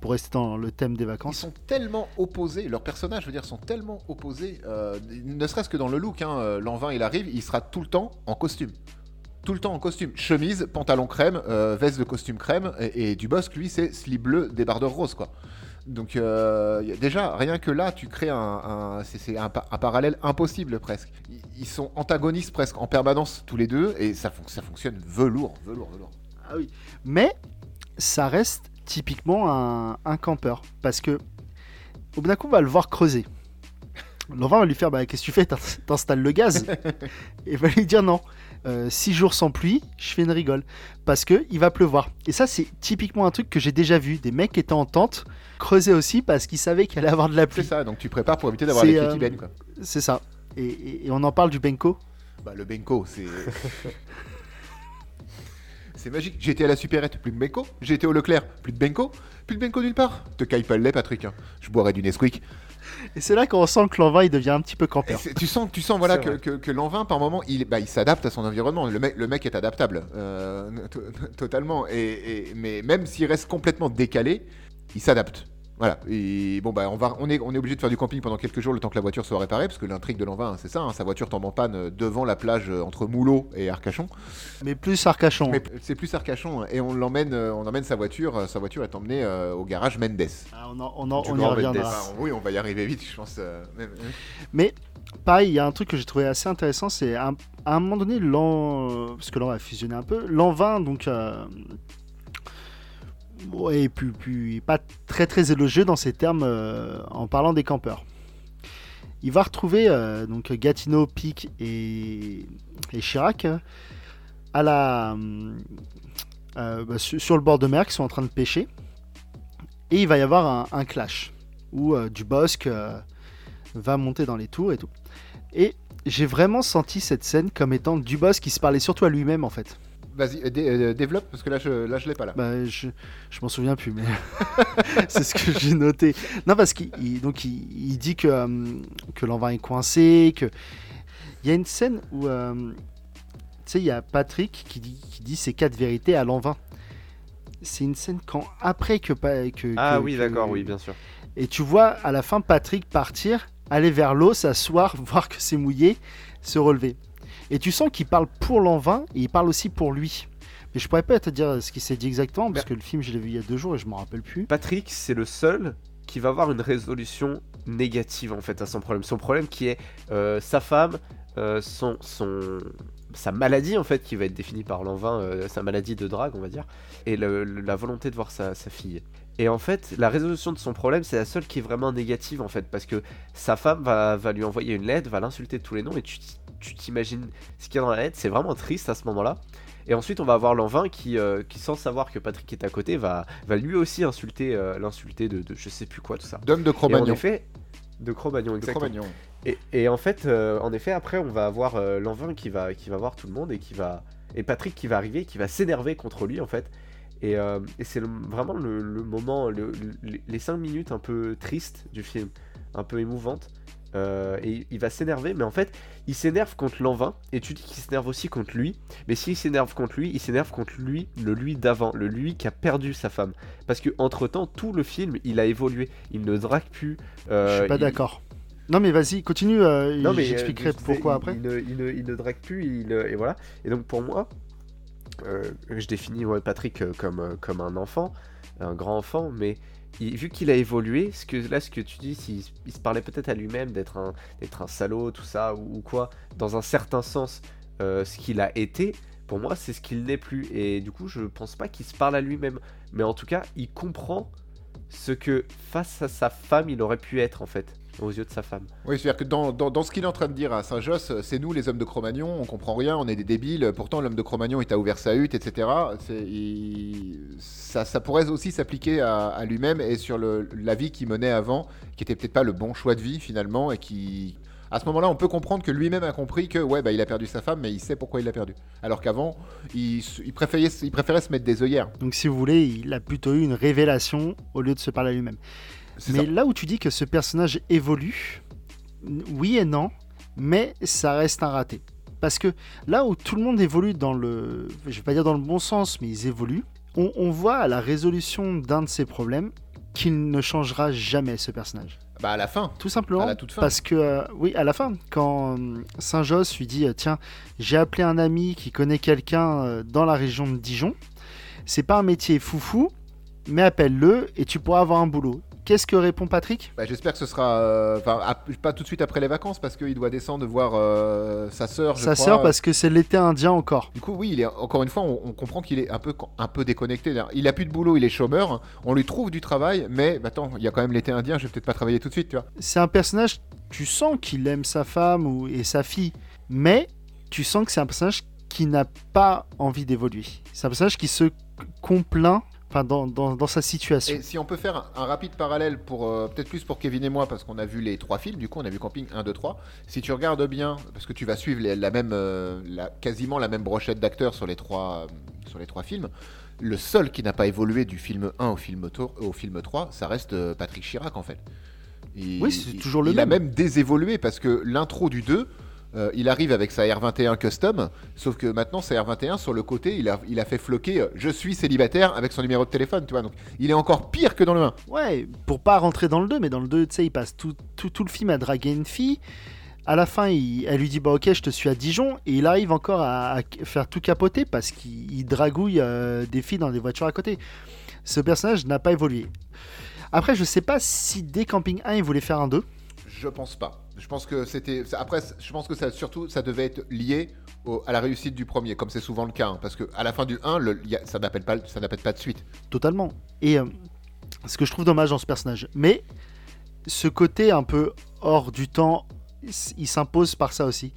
Pour rester dans le thème des Ils vacances. sont tellement opposés, leurs personnages, je veux dire, sont tellement opposés, euh, ne serait-ce que dans le look. Hein, euh, Lanvin, il arrive, il sera tout le temps en costume. Tout le temps en costume. Chemise, pantalon crème, euh, veste de costume crème. Et, et Dubosc, lui, c'est slip bleu, débardeur rose, quoi. Donc, euh, déjà, rien que là, tu crées un, un- c'est- c'est un, pa- un parallèle impossible presque. Ils, ils sont antagonistes presque en permanence, tous les deux, et ça, fon- ça fonctionne velours, velours, velours. Ah oui. Mais ça reste typiquement un, un campeur. Parce que au bout d'un coup, on va le voir creuser. Lanvin va lui faire bah, Qu'est-ce que tu fais? T'in- T'installes le gaz Et il va lui dire Non. Euh, six jours sans pluie, je fais une rigole. Parce que il va pleuvoir. Et ça, c'est typiquement un truc que j'ai déjà vu. Des mecs étaient en tente creusaient aussi parce qu'ils savaient qu'il allait avoir de la C'est pluie. ça, donc tu prépares pour éviter d'avoir C'est, les pieds euh, qui baignent. C'est ça. Et, et- et on en parle du Benko. Bah, le Benko, c'est. c'est magique. J'ai été à la supérette, plus de Benko. J'ai été au Leclerc, plus de Benko. Plus de Benko nulle part. Te caille pas le lait, Patrick. hein. Je boirais du Nesquik. Et c'est là qu'on sent que Lanvin il devient un petit peu Et campeur. c'est- tu sens, tu sens voilà, C'est que, que, que l'envin, par moment, il, bah, il s'adapte à son environnement. Le mec, le mec est adaptable. euh, to- totalement. Et, et- mais même s'il reste complètement décalé, il s'adapte. Voilà. Et bon, bah, on, va, on, est, on est obligé de faire du camping pendant quelques jours le temps que la voiture soit réparée, parce que l'intrigue de l'envin, c'est ça. hein, sa voiture tombe en panne devant la plage euh, entre Moulot et Arcachon. Mais plus Arcachon. Mais c'est plus Arcachon. hein, Et on l'emmène, euh, on emmène sa voiture. euh, Sa voiture est emmenée euh, au garage Mendes. Ah, on, en- on en- Du on y grand reviendra. Mendes. Enfin, oui, on va y arriver vite, je pense. euh, même- Mais pareil, il y a un truc que j'ai trouvé assez intéressant, c'est à, un- à un moment donné, l'an, parce que là on va fusionner un peu, l'an 20, donc euh, plus, pas très très élogieux dans ces termes euh, en parlant des campeurs. Il va retrouver euh, donc Gatineau, Pic et, et Chirac euh, bah, su- sur le bord de mer qui sont en train de pêcher. Et il va y avoir un, clash où du bosque euh, va monter dans les tours et tout. Et j'ai vraiment senti cette scène comme étant du boss qui se parlait surtout à lui-même en fait. Vas-y, euh, dé- euh, développe parce que là, je, là, je l'ai pas là. Bah, je, je m'en souviens plus, mais c'est ce que j'ai noté. Non, parce qu'il il- donc il, il dit que, euh, que l'envin est coincé, que il y a une scène où euh, tu sais, il y a Patrick qui dit, qui dit ses quatre vérités à l'envin. C'est une scène quand après que, que Ah que- oui, d'accord, oui, bien sûr. Et tu vois à la fin Patrick partir, aller vers l'eau, s'asseoir, voir que c'est mouillé, se relever. Et tu sens qu'il parle pour l'envin et il parle aussi pour lui. Mais je pourrais pas te dire ce qu'il s'est dit exactement parce que le film je l'ai vu il y a deux jours et je m'en rappelle plus. Patrick, c'est le seul qui va avoir une résolution négative en fait à son problème. Son problème qui est euh, sa femme, euh, son, son, sa maladie en fait qui va être définie par Lanvin, euh, sa maladie de drague on va dire, et le- le- la volonté de voir sa, sa fille. Et en fait, la résolution de son problème, c'est la seule qui est vraiment négative en fait, parce que sa femme va, va lui envoyer une lettre, va l'insulter de tous les noms, et tu tu t'imagines ce qu'il y a dans la lettre, c'est vraiment triste à ce moment-là. Et ensuite, on va avoir Lanvin qui, euh, qui sans savoir que Patrick est à côté, va, va lui aussi insulter, euh, l'insulter de, de je sais plus quoi, tout ça. D'homme de Et en Cro-Magnon. effet, de Cro-Magnon. Cro-Magnon. Et, et en fait, euh, en effet, après, on va avoir euh, Lanvin qui va, qui va voir tout le monde et qui va et Patrick qui va arriver, qui va s'énerver contre lui en fait. Et, euh, et c'est le- vraiment le, le moment, le- le- les 5 minutes un peu tristes du film, un peu émouvantes. Euh, et il va s'énerver, mais en fait, il s'énerve contre Lanvin, et tu dis qu'il s'énerve aussi contre lui, mais s'il s'énerve contre lui, il s'énerve contre lui, le lui d'avant, le lui qui a perdu sa femme. Parce que entre temps, tout le film, il a évolué, il ne drague plus. Je euh, suis pas il- d'accord. Non, mais vas-y, continue. euh, non, mais J'expliquerai euh, je disais, pourquoi il- après. Il ne, il ne- il ne drague plus, il, et voilà. Et donc pour moi, je définis ouais, Patrick comme, comme un enfant, un grand enfant, mais vu qu'il a évolué, ce que, là ce que tu dis, il se parlait peut-être à lui-même d'être un, salaud, tout ça, ou, quoi, dans un certain sens, euh, ce qu'il a été, pour moi c'est ce qu'il n'est plus. Et du coup, je pense pas qu'il se parle à lui-même, mais en tout cas, il comprend ce que face à sa femme, il aurait pu être en fait, aux yeux de sa femme. Oui, c'est-à-dire que dans, dans, dans ce qu'il est en train de dire à Saint-Josse, c'est nous les hommes de Cro-Magnon, on comprend rien, on est des débiles, pourtant l'homme de Cro-Magnon il t'a ouvert sa hutte, etc. C'est- il- ça, ça pourrait aussi s'appliquer à, à lui-même et sur le, la vie qu'il menait avant, qui était peut-être pas le bon choix de vie finalement, et qui... À ce moment-là, on peut comprendre que lui-même a compris que ouais, bah, il a perdu sa femme, mais il sait pourquoi il l'a perdu. Alors qu'avant, il préférait, il préférait se mettre des œillères. Donc, si vous voulez, il a plutôt eu une révélation au lieu de se parler à lui-même. Mais ça. là où tu dis que ce personnage évolue, oui et non, mais ça reste un raté. Parce que là où tout le monde évolue dans le, je vais pas dire dans le bon sens, mais ils évoluent, on, on voit à la résolution d'un de ses problèmes qu'il ne changera jamais ce personnage. Bah à la fin. Tout simplement À la toute fin. parce que, euh, oui, à la fin, quand euh, Saint-Josse lui dit euh, Tiens, j'ai appelé un ami qui connaît quelqu'un euh, dans la région de Dijon, c'est pas un métier foufou, mais appelle-le et tu pourras avoir un boulot. Qu'est-ce que répond Patrick? Bah, J'espère que ce sera, euh, pas tout de suite après les vacances parce qu'il doit descendre voir euh, sa sœur. Sa sœur, parce que c'est l'été indien encore. Du coup, oui, il est encore une fois, on, on comprend qu'il est un peu, un peu déconnecté. Il a plus de boulot, il est chômeur. On lui trouve du travail, mais bah, attends, il y a quand même l'été indien. Je vais peut-être pas travailler tout de suite, tu vois. C'est un personnage, tu sens qu'il aime sa femme ou, et sa fille, mais tu sens que c'est un personnage qui n'a pas envie d'évoluer. C'est un personnage qui se complaint enfin, dans, dans- dans sa situation. Et si on peut faire un, un rapide parallèle pour euh, peut-être plus pour Kevin et moi, parce qu'on a vu les trois films. Du coup, on a vu Camping 1, 2, 3. Si tu regardes bien, parce que tu vas suivre les- la même, euh, la- quasiment la même brochette d'acteurs sur les trois, euh, sur les trois films. Le seul qui n'a pas évolué du film 1 au film, au film 3, ça reste Patrick Chirac en fait. Il- Oui, c'est toujours le Il a même. même désévolué parce que l'intro du 2, euh, il arrive avec sa R21 custom, sauf que maintenant sa R21 sur le côté, il a, il a fait floquer euh, je suis célibataire avec son numéro de téléphone, tu vois. Donc il est encore pire que dans le 1. Ouais, pour pas rentrer dans le 2, mais dans le 2, tu sais, il passe tout, tout, tout le film à draguer une fille. À la fin, il- elle lui dit Bah, ok, je te suis à Dijon. Et il arrive encore à, à faire tout capoter parce qu'il il dragouille euh, des filles dans des voitures à côté. Ce personnage n'a pas évolué. Après, je sais pas si dès Camping 1, il voulait faire un 2. Je pense pas. Je pense que c'était. Après, je pense que ça surtout ça devait être lié à la réussite du premier, comme c'est souvent le cas, hein, parce que à la fin du 1, le- il y a- ça n'appelle pas, ça pas de suite. Totalement. Et euh, ce que je trouve dommage dans ce personnage. Mais ce côté un peu hors du temps, il s'impose par ça aussi.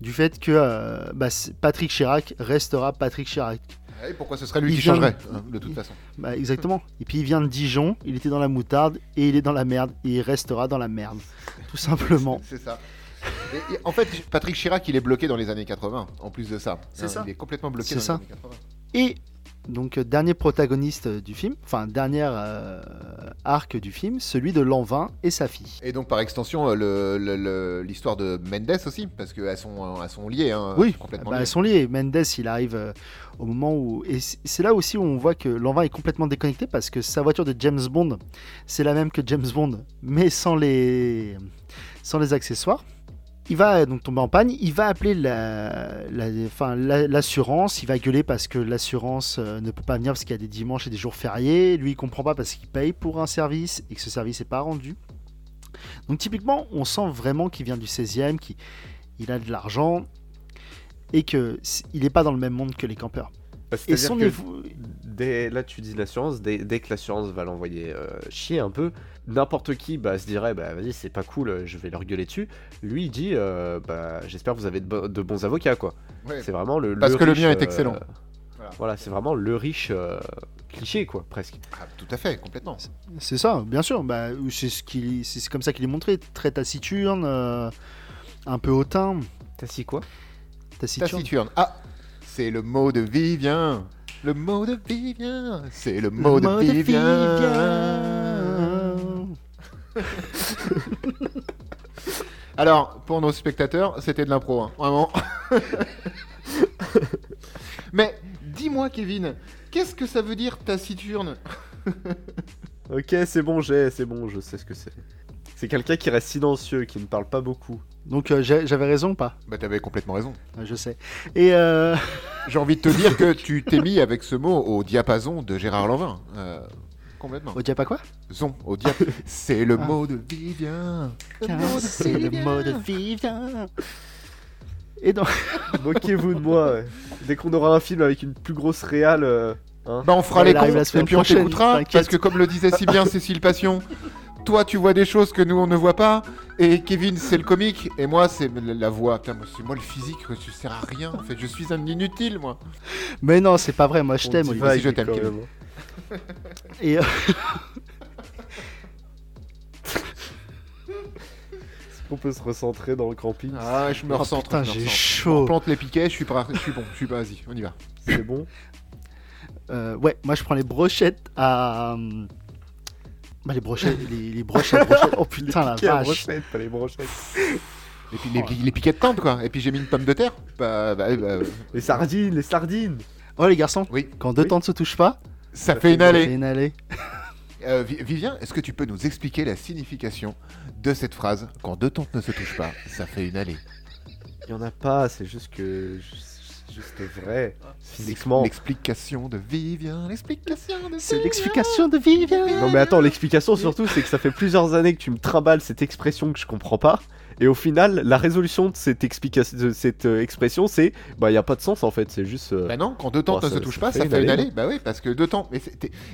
Du fait que euh, bah, Patrick Chirac restera Patrick Chirac. Et Eh, pourquoi ce serait lui Il qui vient- changerait, hein, de toute façon Bah, exactement. Et puis il vient de Dijon, il était dans la moutarde et il est dans la merde et il restera dans la merde. Tout simplement. C'est ça. Et- et en fait, Patrick Chirac, il est bloqué dans les années 80, en plus de ça. C'est Hein, ça. Il est complètement bloqué C'est dans ça. les années 80. Et donc euh, dernier protagoniste euh, du film, enfin dernier euh, arc du film, celui de Lanvin et sa fille. Et donc, par extension, l'histoire de Mendes aussi, parce qu'elles sont, elles sont liées, hein, Oui, complètement Bah, liées. elles sont liées. Mendes, il arrive euh, au moment où. Et c'est là aussi où on voit que Lanvin est complètement déconnecté parce que sa voiture de James Bond, c'est la même que James Bond, mais sans les, sans les accessoires. Il va donc tomber en panne, il va appeler la- la- enfin, la- l'assurance, il va gueuler parce que l'assurance euh, ne peut pas venir parce qu'il y a des dimanches et des jours fériés. Lui, il comprend pas parce qu'il paye pour un service et que ce service n'est pas rendu. Donc typiquement, on sent vraiment qu'il vient du 16e, qu'il il a de l'argent. et que s- il n'est pas dans le même monde que les campeurs. Bah, Et son que dès- là, tu dis l'assurance, dès, dès que l'assurance va l'envoyer euh, chier un peu, n'importe qui bah, se dirait bah vas-y, c'est pas cool, euh, je vais leur gueuler dessus. Lui, il dit euh, bah j'espère que vous avez de, bo- de bons avocats quoi. Ouais. C'est vraiment le. Parce que le mien est euh, excellent. Voilà, Voilà. c'est vraiment le riche euh, cliché quoi, presque. Ah, tout à fait, complètement. C'est ça, bien sûr. Bah, c'est ce qu'il- c'est comme ça qu'il est montré, très taciturne, euh, un peu hautain. T'as si quoi? Taciturne. Taciturne. Ah, c'est le mot de Vivien. Le mot de Vivien. C'est le Le mot de mot Vivien. Vivien. Alors, pour nos spectateurs, c'était de l'impro, hein, vraiment. Mais dis-moi, Kevin, qu'est-ce que ça veut dire taciturne Ok, c'est bon, j'ai, c'est bon, je sais ce que c'est. C'est quelqu'un qui reste silencieux, qui ne parle pas beaucoup. Donc euh, j'ai- j'avais raison ou pas? Bah, t'avais complètement raison. Ouais, Je sais. Et euh, J'ai envie de te dire que tu t'es mis avec ce mot au diapason de Gérard Lanvin. Euh, complètement. on dit pas quoi? Zon, au dia... C'est le Ah. mot de Vivien. C'est le mot de Vivien. Et donc, Moquez-vous de moi. ouais. Dès qu'on aura un film avec une plus grosse réale, euh, hein. Bah on fera Ouais, les il arrive cons la semaine et puis on prochaine, t'écoutera t'inquiète. parce que comme le disait si bien Cécile Passion, toi tu vois des choses que nous on ne voit pas et Kevin c'est le comique et moi c'est la la voix. Putain, moi, c'est moi le physique, je sers à rien en fait, je suis un inutile moi. mais non, c'est pas vrai. Moi, je On t'aime, Olivier. Aussi, je t'aime, quand Kevin. même. Et euh, Est-ce qu'on peut se recentrer dans le camping Ah je me oh, recentre. putain, j'ai chaud. On plante les piquets, je suis pas, je suis bon, je suis pas. Vas-y, on y va. C'est bon? Euh, ouais, moi, je prends les brochettes à. Bah, les brochettes, les, les brochettes, brochettes. Oh putain, la Quelle vache. brochette, pas les brochettes. Et puis les, les piquets de tente quoi. Et puis j'ai mis une pomme de terre. Bah, bah, bah, Les sardines, les sardines Oh, les garçons, oui, quand deux Oui. temps ne se touchent pas, ça fait une c'est allée. une allée. Euh, Vi- Vivien, est-ce que tu peux nous expliquer la signification de cette phrase Quand deux tentes ne se touchent pas, ça fait une allée. Il y en a pas, c'est juste que. C'est juste vrai. Physiquement. L'explication de Vivien, l'explication de C'est Vivien. l'explication de Vivien. Non mais attends, l'explication surtout, c'est que ça fait plusieurs années que tu me trimbales cette expression que je comprends pas. Et au final, la résolution de cette, explication, de cette euh, expression, c'est bah il y a pas de sens en fait, c'est juste. euh, Bah non, quand deux tentes Bah, ne ça- se touchent pas, ça une fait une allée. allée. Bah oui, parce que deux tentes. Mais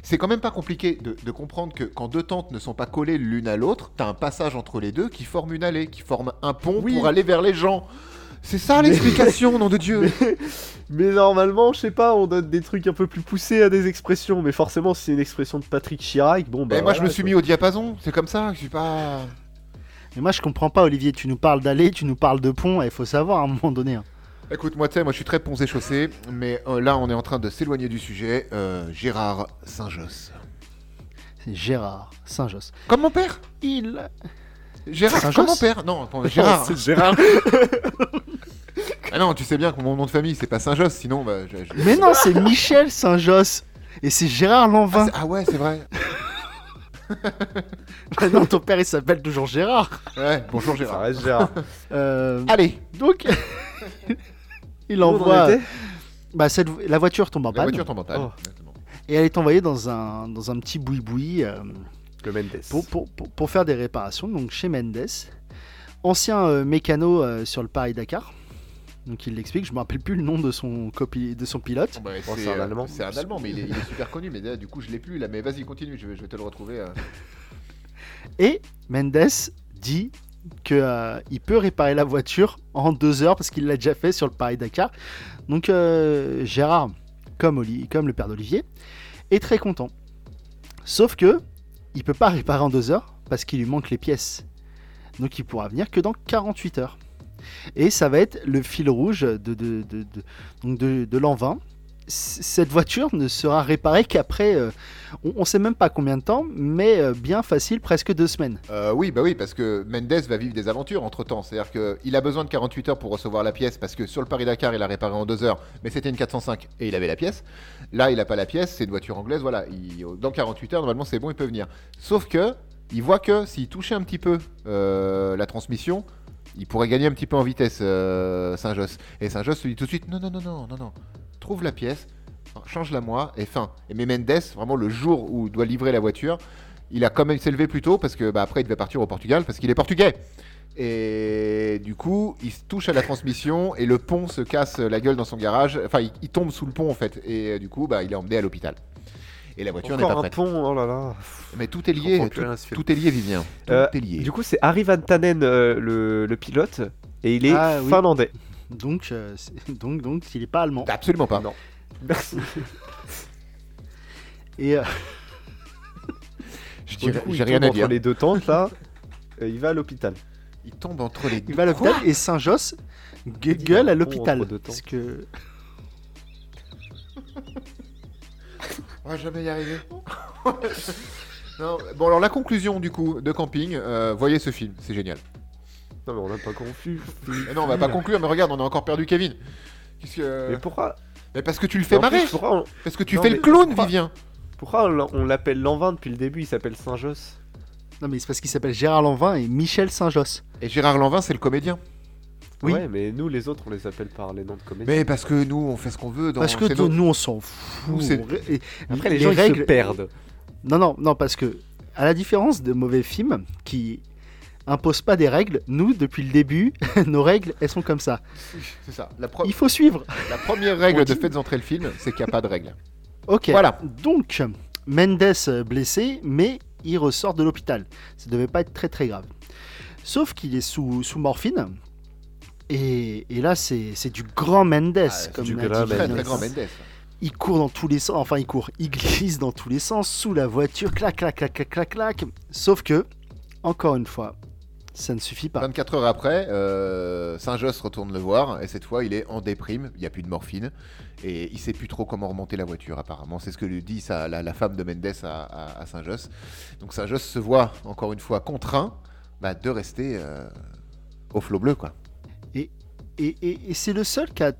c'est quand même pas compliqué de, de comprendre que quand deux tentes ne sont pas collées l'une à l'autre, t'as un passage entre les deux qui forme une allée, qui forme un pont Oui. pour aller vers les gens. C'est ça l'explication, nom de Dieu. Mais normalement, je sais pas, on donne des trucs un peu plus poussés à des expressions, mais forcément, si c'est une expression de Patrick Chirac, bon bah. Et moi, je me suis quoi. mis au diapason. C'est comme ça. Je suis pas. Mais moi, je comprends pas, Olivier. Tu nous parles d'allée, tu nous parles de pont. Il faut savoir à un moment donné. hein. Écoute, moi, tu sais, moi, je suis très ponts et chaussées, mais euh, là, on est en train de s'éloigner du sujet. Euh, Gérard Saint-Josse. C'est Gérard Saint-Josse. Comme mon père Il. Gérard, Saint-Josse comme mon père Non, attends, Gérard. C'est Gérard. Ah non, tu sais bien que mon nom de famille, c'est pas Saint-Josse, sinon, bah, je- je- Mais non, c'est Michel Saint-Josse. Et c'est Gérard Ah, Lanvin. c'est- ah ouais, c'est vrai. Ah non, ton père, il s'appelle toujours Gérard. Ouais, bonjour Ça Gérard. reste Gérard. Euh, Allez, donc, il envoie. était Bah, cette... La voiture tombe en la panne. voiture tombe en panne. Oh. Exactement. Et elle est envoyée dans un, dans un petit boui-boui euh, Le Mendes. pour, pour, pour, pour faire des réparations, donc chez Mendes. Ancien euh, mécano euh, sur le Paris-Dakar. Donc il l'explique, je me rappelle plus le nom de son, copi... de son pilote. Bah, c'est un euh, Allemand. C'est un Allemand, mais il est, il est super connu. Mais là, du coup, je l'ai plus là. Mais vas-y, continue. Je vais, je vais te le retrouver. euh. Et Mendes dit qu'il peut réparer la voiture en deux heures parce qu'il l'a déjà fait sur le Paris-Dakar. Donc euh, Gérard, comme, Oli- comme le père d'Olivier, est très content. Sauf que il peut pas réparer en deux heures parce qu'il lui manque les pièces. Donc il pourra venir que dans 48 heures. Et ça va être le fil rouge de, de, de, de- de, l'an 20. C- Cette voiture ne sera réparée qu'après, euh, on ne sait même pas combien de temps, mais euh, bien facile, presque deux semaines. Euh, oui, bah oui, parce que Mendes va vivre des aventures entre temps. C'est-à-dire qu'il a besoin de 48 heures pour recevoir la pièce parce que sur le Paris-Dakar, il a réparé en deux heures, mais c'était une 405 et il avait la pièce. Là, il n'a pas la pièce, c'est une voiture anglaise, voilà. Il- dans 48 heures, normalement, c'est bon, il peut venir. Sauf que, il voit que s'il touchait un petit peu la transmission, il pourrait gagner un petit peu en vitesse, euh, Saint-Josse. Et Saint-Josse lui dit tout de suite non, non, non, non, non, non. Trouve la pièce, change-la moi, et fin. Et mais Mendes, vraiment le jour où doit livrer la voiture, il a quand même s'élevé plus tôt parce que bah, après il devait partir au Portugal parce qu'il est portugais. Et du coup, il se touche à la transmission et le pont se casse la gueule dans son garage. Enfin, il, il tombe sous le pont en fait. Et euh, du coup, bah, il est emmené à l'hôpital. Et la voiture n'est Encore pas un prête. pont, oh là là. Mais tout est lié. Tout, est lié, Vivien. Tout Euh, est lié. Du coup, c'est Harry Van Tanen, euh, le, le pilote, et il est Ah, oui. finlandais. Donc, euh, c'est- donc, donc, il est pas allemand. Absolument pas. Non. Merci. Et euh, J'ai il rien tombe à entre dire. les deux tentes là. il va à l'hôpital. Il tombe entre les deux. il va à l'hôpital et Saint-Josse gue- gueule à l'hôpital. entre. Parce que On va jamais y arriver. non, bon, alors la conclusion du coup de camping, euh, voyez ce film, c'est génial. Non mais on n'a pas confus. Eh non, on va pas conclure, mais regarde, on a encore perdu Kevin. Qu'est-ce que... Mais pourquoi Mais parce que tu le fais En plus, marrer, pourquoi on, parce que tu Non, fais mais le clown, pourquoi- Vivien. pourquoi on l'a- on l'appelle Lanvin depuis le début Il s'appelle Saint-Josse? non, mais c'est parce qu'il s'appelle Gérard Lanvin et Michel Saint-Josse. Et Gérard Lanvin, c'est le comédien. Oui. Ouais, mais nous les autres on les appelle par les noms de comédiens. Mais parce que nous, on fait ce qu'on veut. Dans... Parce que nous, nos- nous, on s'en fout. Et- Après les, gens ils se perdent. Non, non, non, parce que à la différence de mauvais films qui imposent pas des règles, nous, depuis le début, nos règles, elles sont comme ça. C'est ça. La, pro- Il faut suivre. la première règle de faites entrer le film, c'est qu'il n'y a pas de règle. Ok. Voilà. Donc, Mendes blessé, mais il ressort de l'hôpital. Ça devait pas être très très grave. Sauf qu'il est sous, sous morphine. Et, et là, c'est du grand Mendes. Ah, comme du grand Mendes. très grand Mendes. Il court dans tous les sens. Enfin, il court. Il glisse dans tous les sens sous la voiture. Clac, clac, clac, clac, clac, clac. Sauf que, encore une fois, ça ne suffit pas. 24 heures après, euh, Saint-Josse retourne le voir et cette fois il est en déprime, il n'y a plus de morphine et il sait plus trop comment remonter la voiture apparemment. C'est ce que lui dit sa- la, la femme de Mendes à, à- à Saint-Josse. Donc Saint-Josse se voit encore une fois contraint bah, de rester euh, au flot bleu quoi. Et, et- et c'est le seul qui a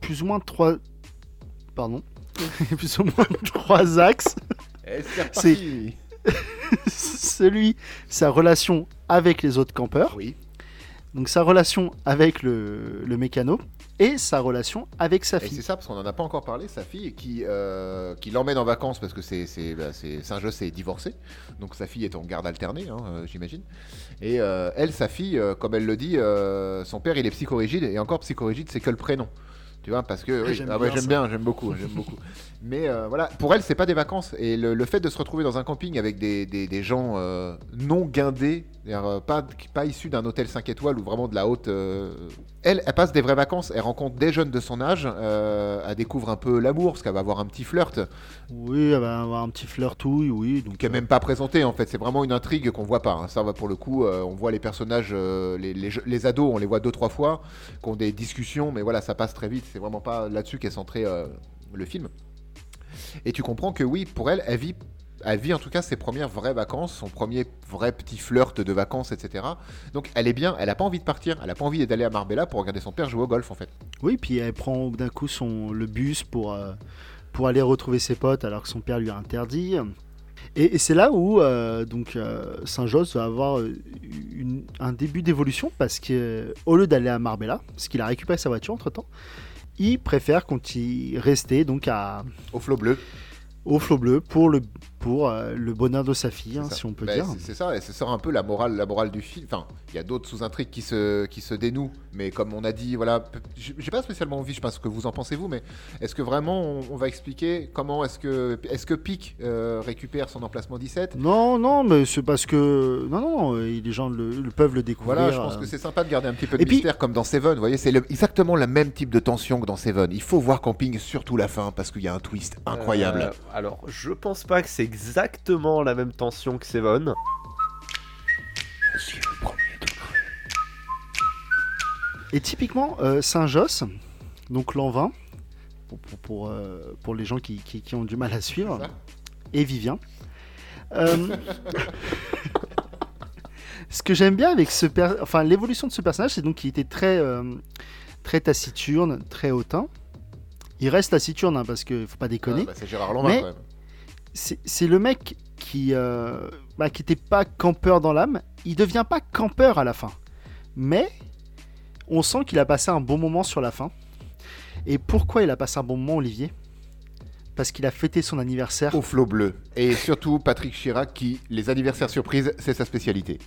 plus ou moins trois. Pardon. plus ou moins trois axes. Et c'est. Celui, sa relation avec les autres campeurs. Oui. Donc sa relation avec le, le mécano. Et sa relation avec sa Et c'est fille. ça, parce qu'on n'en a pas encore parlé, sa fille qui, euh, qui l'emmène en vacances parce que c'est, c'est, bah, c'est- Saint-Josse est divorcé. Donc sa fille est en garde alternée, hein, euh, j'imagine. Et euh, elle, sa fille, comme elle le dit, son père il est psychorigide. Et encore psychorigide, c'est que le prénom. Tu vois, parce que oui, J'aime ah ouais, bien j'aime bien, j'aime beaucoup, j'aime beaucoup. Mais euh, voilà, pour elle, c'est pas des vacances. Et le, le fait de se retrouver dans un camping avec des, des- des gens euh, non guindés, euh, pas, pas issus d'un hôtel 5 étoiles ou vraiment de la haute. Elle, elle passe des vraies vacances, elle rencontre des jeunes de son âge, elle découvre un peu l'amour, parce qu'elle va avoir un petit flirt, Oui, elle va avoir un petit flirtouille, oui. Donc, qui est même pas présenté en fait. C'est vraiment une intrigue qu'on voit pas. hein. Ça va pour le coup, on voit les personnages, les, les, les ados, on les voit deux trois fois, qui ont des discussions, mais voilà, ça passe très vite. C'est vraiment pas là-dessus qu'est centré le film. Et tu comprends que oui, pour elle, elle vit, elle vit en tout cas ses premières vraies vacances, son premier vrai petit flirt de vacances, etc. Donc elle est bien, elle a pas envie de partir, elle a pas envie d'aller à Marbella pour regarder son père jouer au golf en fait. Oui, puis elle prend d'un coup son, le bus pour, euh, pour aller retrouver ses potes alors que son père lui a interdit. Et, c'est là où donc donc euh, Saint-Josse va avoir euh, un début d'évolution parce qu'au lieu d'aller à Marbella, parce qu'il a récupéré sa voiture entre temps, il préfère continuer rester donc à, Au flot bleu. au flot bleu pour le, pour, euh, le bonheur de sa fille, hein, si on peut Bah, dire. c'est- ça, et c'est ça un peu la morale, la morale du film. Enfin, il y a d'autres sous-intrigues qui se, qui se dénouent, mais comme on a dit, voilà, j'ai pas spécialement envie, je sais pas ce que vous en pensez vous, mais est-ce que vraiment on, on va expliquer comment est-ce que, est-ce que Pic euh, récupère son emplacement 17 Non, non, mais c'est parce que. Non, non, euh, les gens le, le peuvent le découvrir. Voilà, je pense euh. que c'est sympa de garder un petit peu de Et puis- mystère comme dans Seven. Vous voyez, c'est exactement le même type de tension que dans Seven. Il faut voir Camping, surtout la fin, parce qu'il y a un twist incroyable. Euh, alors, je pense pas que c'est exactement la même tension que Seven. Et typiquement, euh, Saint-Josse, donc l'an 20, pour, pour, pour, euh, pour les gens qui, qui- qui ont du mal à suivre, et Vivien. Euh, ce que j'aime bien avec ce per- enfin l'évolution de ce personnage, c'est donc qu'il était très euh, très taciturne, très hautain. Il reste taciturne hein, parce qu'il faut pas déconner. Ah, bah, c'est Gérard Lanvin Mais- quand même. C'est le mec qui euh, bah, pas campeur dans l'âme. Il devient pas campeur à la fin, mais on sent qu'il a passé un bon moment sur la fin. Et pourquoi il a passé un bon moment, Olivier? Parce qu'il a fêté son anniversaire. Au flot bleu. Et surtout Patrick Chirac qui, les anniversaires surprises, c'est sa spécialité.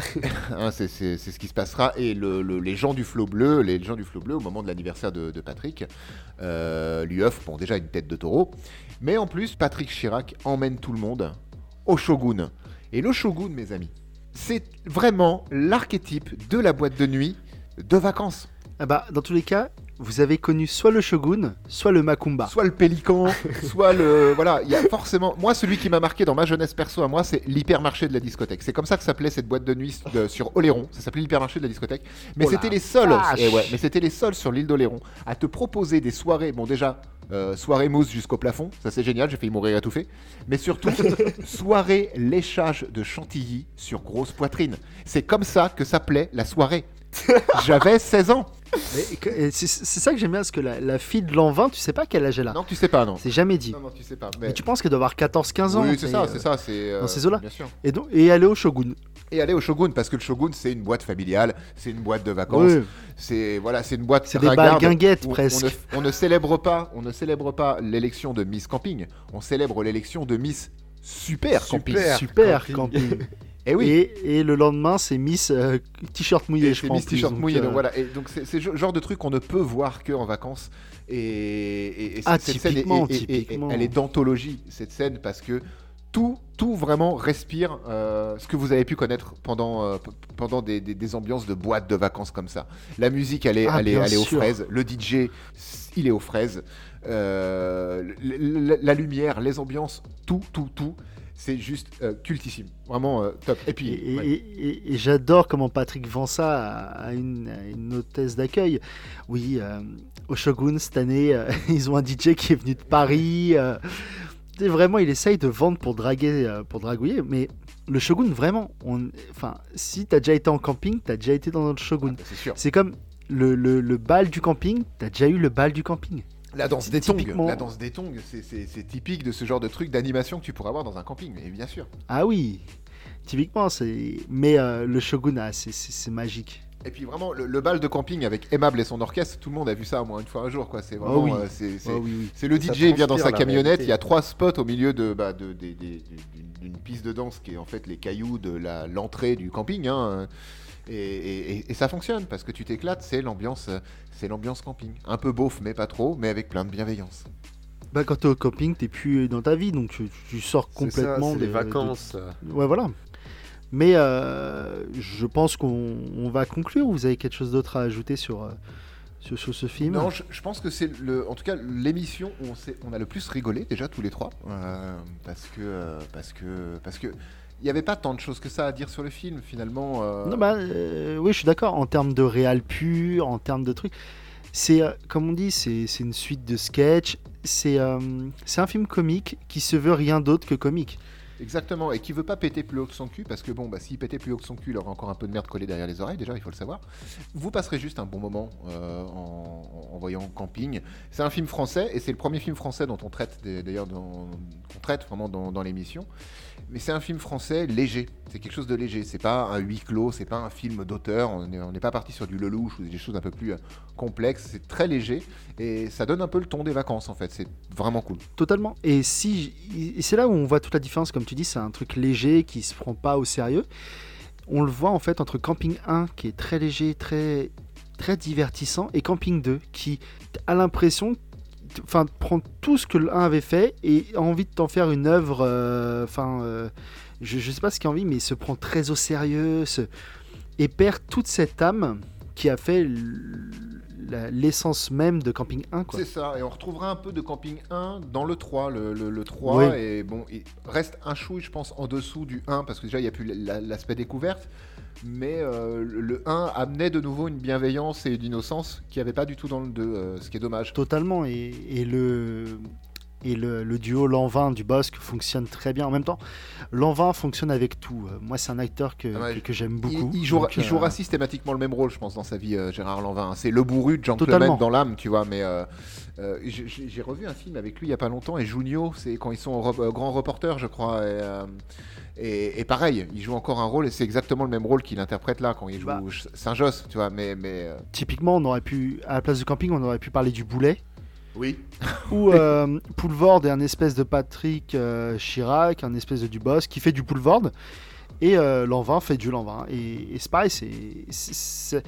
Hein, c'est ce qui se passera. Et le- le- les gens du flot bleu, les gens du flot bleu, au moment de l'anniversaire de, Patrick, euh, lui offrent déjà une tête de taureau. Mais en plus, Patrick Chirac emmène tout le monde au Shogun. Et le Shogun, mes amis, c'est vraiment l'archétype de la boîte de nuit de vacances. Ah bah, dans tous les cas, vous avez connu soit le Shogun, soit le Macumba. Soit le pélican, soit le. Voilà, il y a forcément. Moi, celui qui m'a marqué dans ma jeunesse perso à moi, c'est l'hypermarché de la discothèque. C'est comme ça que s'appelait cette boîte de nuit de- sur Oléron. Ça s'appelait l'hypermarché de la discothèque. Mais Oh c'était les seuls. eh ouais, mais c'était les seuls sur l'île d'Oléron à te proposer des soirées. Bon, déjà. euh, soirée mousse jusqu'au plafond, ça c'est génial, j'ai failli mourir étouffé. Mais surtout, soirée léchage de chantilly sur grosse poitrine. C'est comme ça que s'appelait la soirée. J'avais 16 ans. C'est ça que j'aime bien, parce que la, la fille de l'an 20, tu sais pas quel âge elle a. Non, tu sais pas, non. C'est jamais dit. Non, non, tu sais pas. Mais tu penses qu'elle doit avoir 14-15 ans Oui, c'est mais, ça, euh, c'est ça, c'est. euh, dans ces eaux-là. Bien sûr. Et, donc, et aller au Shogun. et aller au Shogun parce que le Shogun c'est une boîte familiale, c'est une boîte de vacances, Oui. c'est voilà, c'est une boîte C'est des balles guinguettes, presque. On ne, on ne célèbre pas, on ne célèbre pas l'élection de Miss Camping, on célèbre l'élection de Miss Super, Camping. Super. Super camping. camping. Et oui. et, et le lendemain, c'est Miss euh, T-shirt mouillé, je en Miss T-shirt donc, mouillé, euh, donc voilà. Et donc c'est le genre de truc qu'on ne peut voir que en vacances. Et, Ah, cette scène est- elle est d'anthologie cette scène parce que tout, tout vraiment respire euh, ce que vous avez pu connaître pendant, euh, pendant des, des- des ambiances de boîtes de vacances comme ça. La musique, elle est, Ah, elle est, elle est aux fraises. Le DJ, il est aux fraises. Euh, la lumière, les ambiances, tout, tout, tout. C'est juste euh, cultissime. Vraiment euh, top. Et puis, et- ouais. et- et- et j'adore comment Patrick vend ça à, à une, à une hôtesse d'accueil. Oui, euh, au Shogun, cette année, ils ont un DJ qui est venu de Paris. vraiment, il essaye de vendre pour draguer, pour dragouiller. Mais le Shogun, vraiment, on, enfin, si t'as déjà été en camping, t'as déjà été dans le Shogun. c'est sûr. C'est comme le, le, le bal du camping, t'as déjà eu le bal du camping. La danse des tongs, la danse des tongs, c'est- c'est c'est typique de ce genre de truc d'animation que tu pourrais avoir dans un camping, mais bien sûr. Ah oui, typiquement, c'est. Mais euh, le Shogun, ah, c'est- magique. Et puis vraiment, le, le bal de camping avec Aimable et son orchestre, tout le monde a vu ça au moins une fois un jour, quoi. C'est vraiment, oui. euh, c'est c'est- Ah oui, oui. c'est le Ça DJ il vient dans sa camionnette, il y a trois spots au milieu de, bah, de- des- des- d'une piste de danse qui est en fait les cailloux de la- l'entrée du camping, hein. Et, et- et- et ça fonctionne parce que tu t'éclates, c'est l'ambiance, euh, c'est l'ambiance camping. Un peu beauf, mais pas trop, mais avec plein de bienveillance. Bah, quand t'es au camping, t'es plus dans ta vie, donc tu, tu sors ça, complètement c'est de- les vacances. de- Ouais, voilà. Mais euh, je pense qu'on on va conclure. Vous avez quelque chose d'autre à ajouter sur, euh, sur, sur ce film? Non, je, je pense que c'est le, en tout cas l'émission où on, a le plus rigolé déjà tous les trois, euh, parce que euh, parce que parce que il n'y avait pas tant de choses que ça à dire sur le film finalement. euh, Non, bah, euh, oui, je suis d'accord. En termes de réal pur, en termes de trucs, c'est euh, comme on dit, c'est une suite de sketchs. C'est un film comique qui se veut rien d'autre que comique. Exactement, et qui veut pas péter plus haut que son cul, parce que bon, bah, s'il pétait plus haut que son cul, il aurait encore un peu de merde collée derrière les oreilles, déjà, il faut le savoir. Vous passerez juste un bon moment euh, en, en voyant Camping. C'est un film français, et c'est le premier film français dont on traite, d'ailleurs, qu'on traite vraiment dans, dans l'émission. Mais c'est un film français léger, c'est quelque chose de léger, c'est pas un huis clos, c'est pas un film d'auteur, on n'est pas parti sur du Lelouch ou des choses un peu plus euh, complexes, c'est très léger, et ça donne un peu le ton des vacances en fait, c'est vraiment cool. Totalement. Et si c'est là où on voit toute la différence, comme tu dis, c'est un truc léger qui se prend pas au sérieux. On le voit en fait entre Camping 1 qui est très léger, très très divertissant, et Camping 2 qui a l'impression, enfin, prend tout ce que le 1 avait fait et a envie de t'en faire une œuvre. euh, Enfin, euh, je, je sais pas ce qu'il a envie, mais se prend très au sérieux, se- et perd toute cette âme qui a fait l'essence même de Camping 1. Quoi. C'est ça, et on retrouvera un peu de Camping 1 dans le 3. Le, le- le 3, Oui. et bon, il reste un chouille, je pense, en dessous du 1, parce que déjà, il n'y a plus la- l'aspect découverte. Mais euh, le- le 1 amenait de nouveau une bienveillance et une innocence qu'il n'y avait pas du tout dans le 2, euh, ce qui est dommage. Totalement. Et, et le, et le, le duo Lanvin du Bosque fonctionne très bien. En même temps, Lanvin fonctionne avec tout. Euh, Moi, c'est un acteur que, Ah ouais, que, que j'aime beaucoup. il jouera, Donc, il euh, jouera systématiquement le même rôle, je pense, dans sa vie, euh, Gérard Lanvin. C'est le bourru de Totalement. gentleman dans l'âme, tu vois. Mais euh, j'ai revu un film avec lui il y a pas longtemps, et Junio, c'est quand ils sont au grand reporter, je crois. Et, et- et pareil, il joue encore un rôle, et c'est exactement le même rôle qu'il interprète là, quand il joue Bah. Saint-Josse, tu vois. Mais, mais euh, Typiquement, on aurait pu, à la place du camping, on aurait pu parler du boulet. oui, Ou euh, Poulvord est un espèce de Patrick euh, Chirac, un espèce de Dubosc qui fait du Poulvord. Et euh, l'an 20 fait du l'an 20. Et, et c'est pareil, c'est.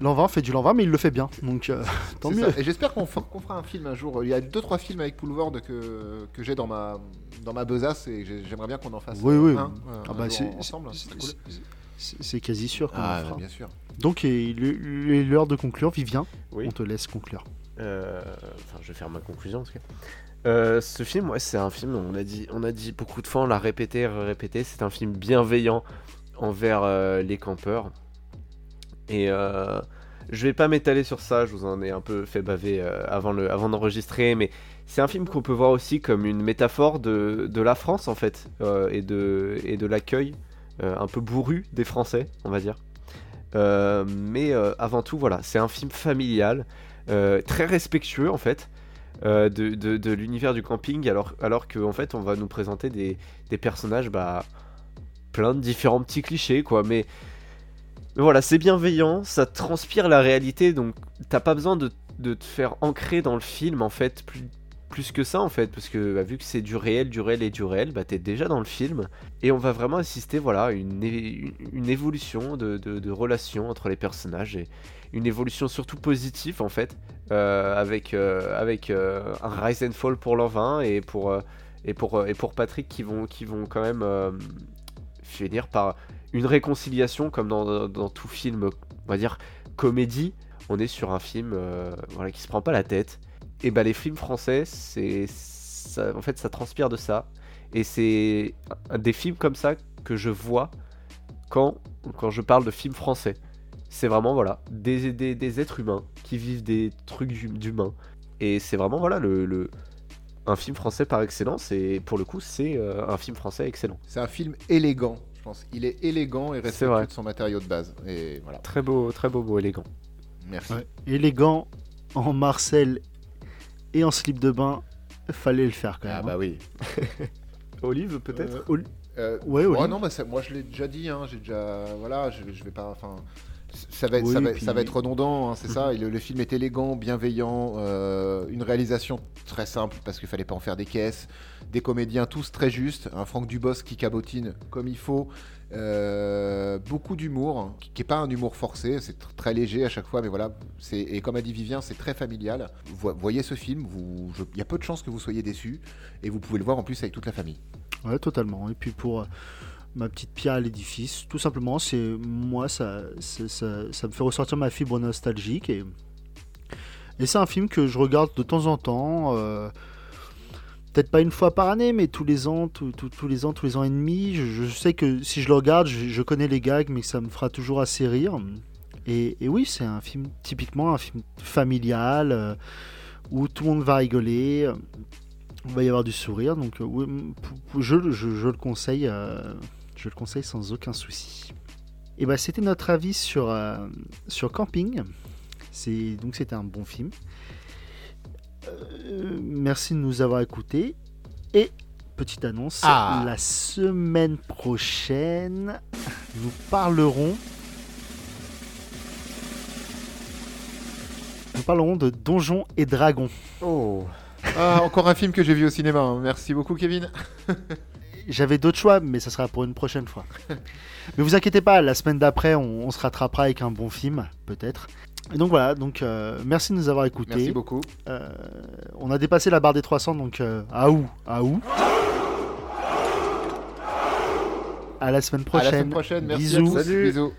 C'est- c'est- L'an 20 fait du l'an 20, mais il le fait bien. Donc euh, tant mieux. ça. Et j'espère qu'on fera un film un jour. Il y a deux trois films avec Poulvord que, que j'ai dans ma dans ma besace et j'ai- j'aimerais bien qu'on en fasse Oui, euh, oui. un, euh, Ah un bah, jour c'est- ensemble. c'est- c'est cool. c'est- c'est quasi sûr qu'on Ah, le fera. bien sûr. Donc il est il est l'heure de conclure. Vivien, Oui. on te laisse conclure. Euh, Enfin, je vais faire ma conclusion en tout cas. Euh, ce film, ouais, c'est un film, on a dit, on a dit beaucoup de fois, on l'a répété, répété, c'est un film bienveillant envers euh, les campeurs. Et euh, je vais pas m'étaler sur ça, je vous en ai un peu fait baver euh, avant le, avant d'enregistrer, mais c'est un film qu'on peut voir aussi comme une métaphore de, de la France en fait, euh, et de, et de l'accueil euh, un peu bourru des Français, on va dire. Mais avant tout, voilà, c'est un film familial, très respectueux en fait. de, de- de l'univers du camping alors, alors qu'en fait on va nous présenter des, des personnages bah, plein de différents petits clichés quoi mais, voilà c'est bienveillant ça transpire la réalité donc t'as pas besoin de, te faire ancrer dans le film en fait plus, que ça en fait parce que bah, vu que c'est du réel du réel et du réel bah t'es déjà dans le film. Et on va vraiment assister voilà à une, une évolution de, relations entre les personnages et une évolution surtout positive en fait euh, avec, euh, euh, un rise and fall pour l'an 20 et pour, Patrick qui vont, qui vont quand même finir par une réconciliation comme dans, tout film, on va dire, comédie. On est sur un film euh, voilà, qui se prend pas la tête. Et bah les films français, c'est en fait ça transpire de ça. Et c'est des films comme ça que je vois quand, quand je parle de films français. C'est vraiment voilà des, des, des êtres humains qui vivent des trucs hum- d'humains. Et c'est vraiment voilà le, le- un film français par excellence. Et pour le coup, c'est euh, un film français excellent. C'est un film élégant, je pense. Il est élégant et respectueux de son matériau de base. Et voilà. Très beau, très beau mot élégant. Merci. Ouais. Élégant en Marcel et en slip de bain, fallait le faire quand même. Ah hein. bah oui. Olive peut-être Euh, Oli- Euh, Ouais, ouais, Oli. non, bah, ça- moi je l'ai déjà dit, hein, j'ai déjà, voilà, je, je vais pas, enfin, ça va être, Oui, ça va, puis- ça va être redondant, hein, c'est ça. et Le, le film est élégant, bienveillant, euh, une réalisation très simple parce qu'il fallait pas en faire des caisses, des comédiens tous très justes, un Franck Dubosc qui cabotine comme il faut, euh, beaucoup d'humour, qui, qui est pas un humour forcé, c'est tr- très léger à chaque fois, mais voilà, et comme a dit Vivien, c'est très familial. Vo- voyez ce film, il y a peu de chances que vous soyez déçus, et vous pouvez le voir en plus avec toute la famille. Ouais, totalement. Et puis pour ma petite pierre à l'édifice, tout simplement, c'est moi, ça, ça, ça me fait ressortir ma fibre nostalgique. Et, c'est un film que je regarde de temps en temps. euh, Peut-être pas une fois par année, mais tous les ans, tous- les ans, tous les ans et demi. Je, je sais que si je le regarde, je, connais les gags, mais ça me fera toujours assez rire. Et, oui, c'est un film typiquement un film familial euh, où tout le monde va rigoler. euh, il va y avoir du sourire, donc euh, je, je- le conseille, je le conseille sans aucun souci. Et bah c'était notre avis sur euh, sur Camping. C'est donc c'était un bon film. Euh, merci de nous avoir écoutés et petite annonce Ah. la semaine prochaine nous parlerons nous parlerons de Donjons et Dragons. Oh. Ah, encore un film que j'ai vu au cinéma. hein. Merci beaucoup, Kevin. J'avais d'autres choix, mais ça sera pour une prochaine fois. mais vous inquiétez pas, la semaine d'après, on, on se rattrapera avec un bon film, peut-être. Et donc voilà, donc euh, merci de nous avoir écoutés. Merci beaucoup. Euh, on a dépassé la barre des 300, donc euh, à où? À où? À la semaine À prochaine. la semaine prochaine. Merci Bisous. à. Salut. Bisous.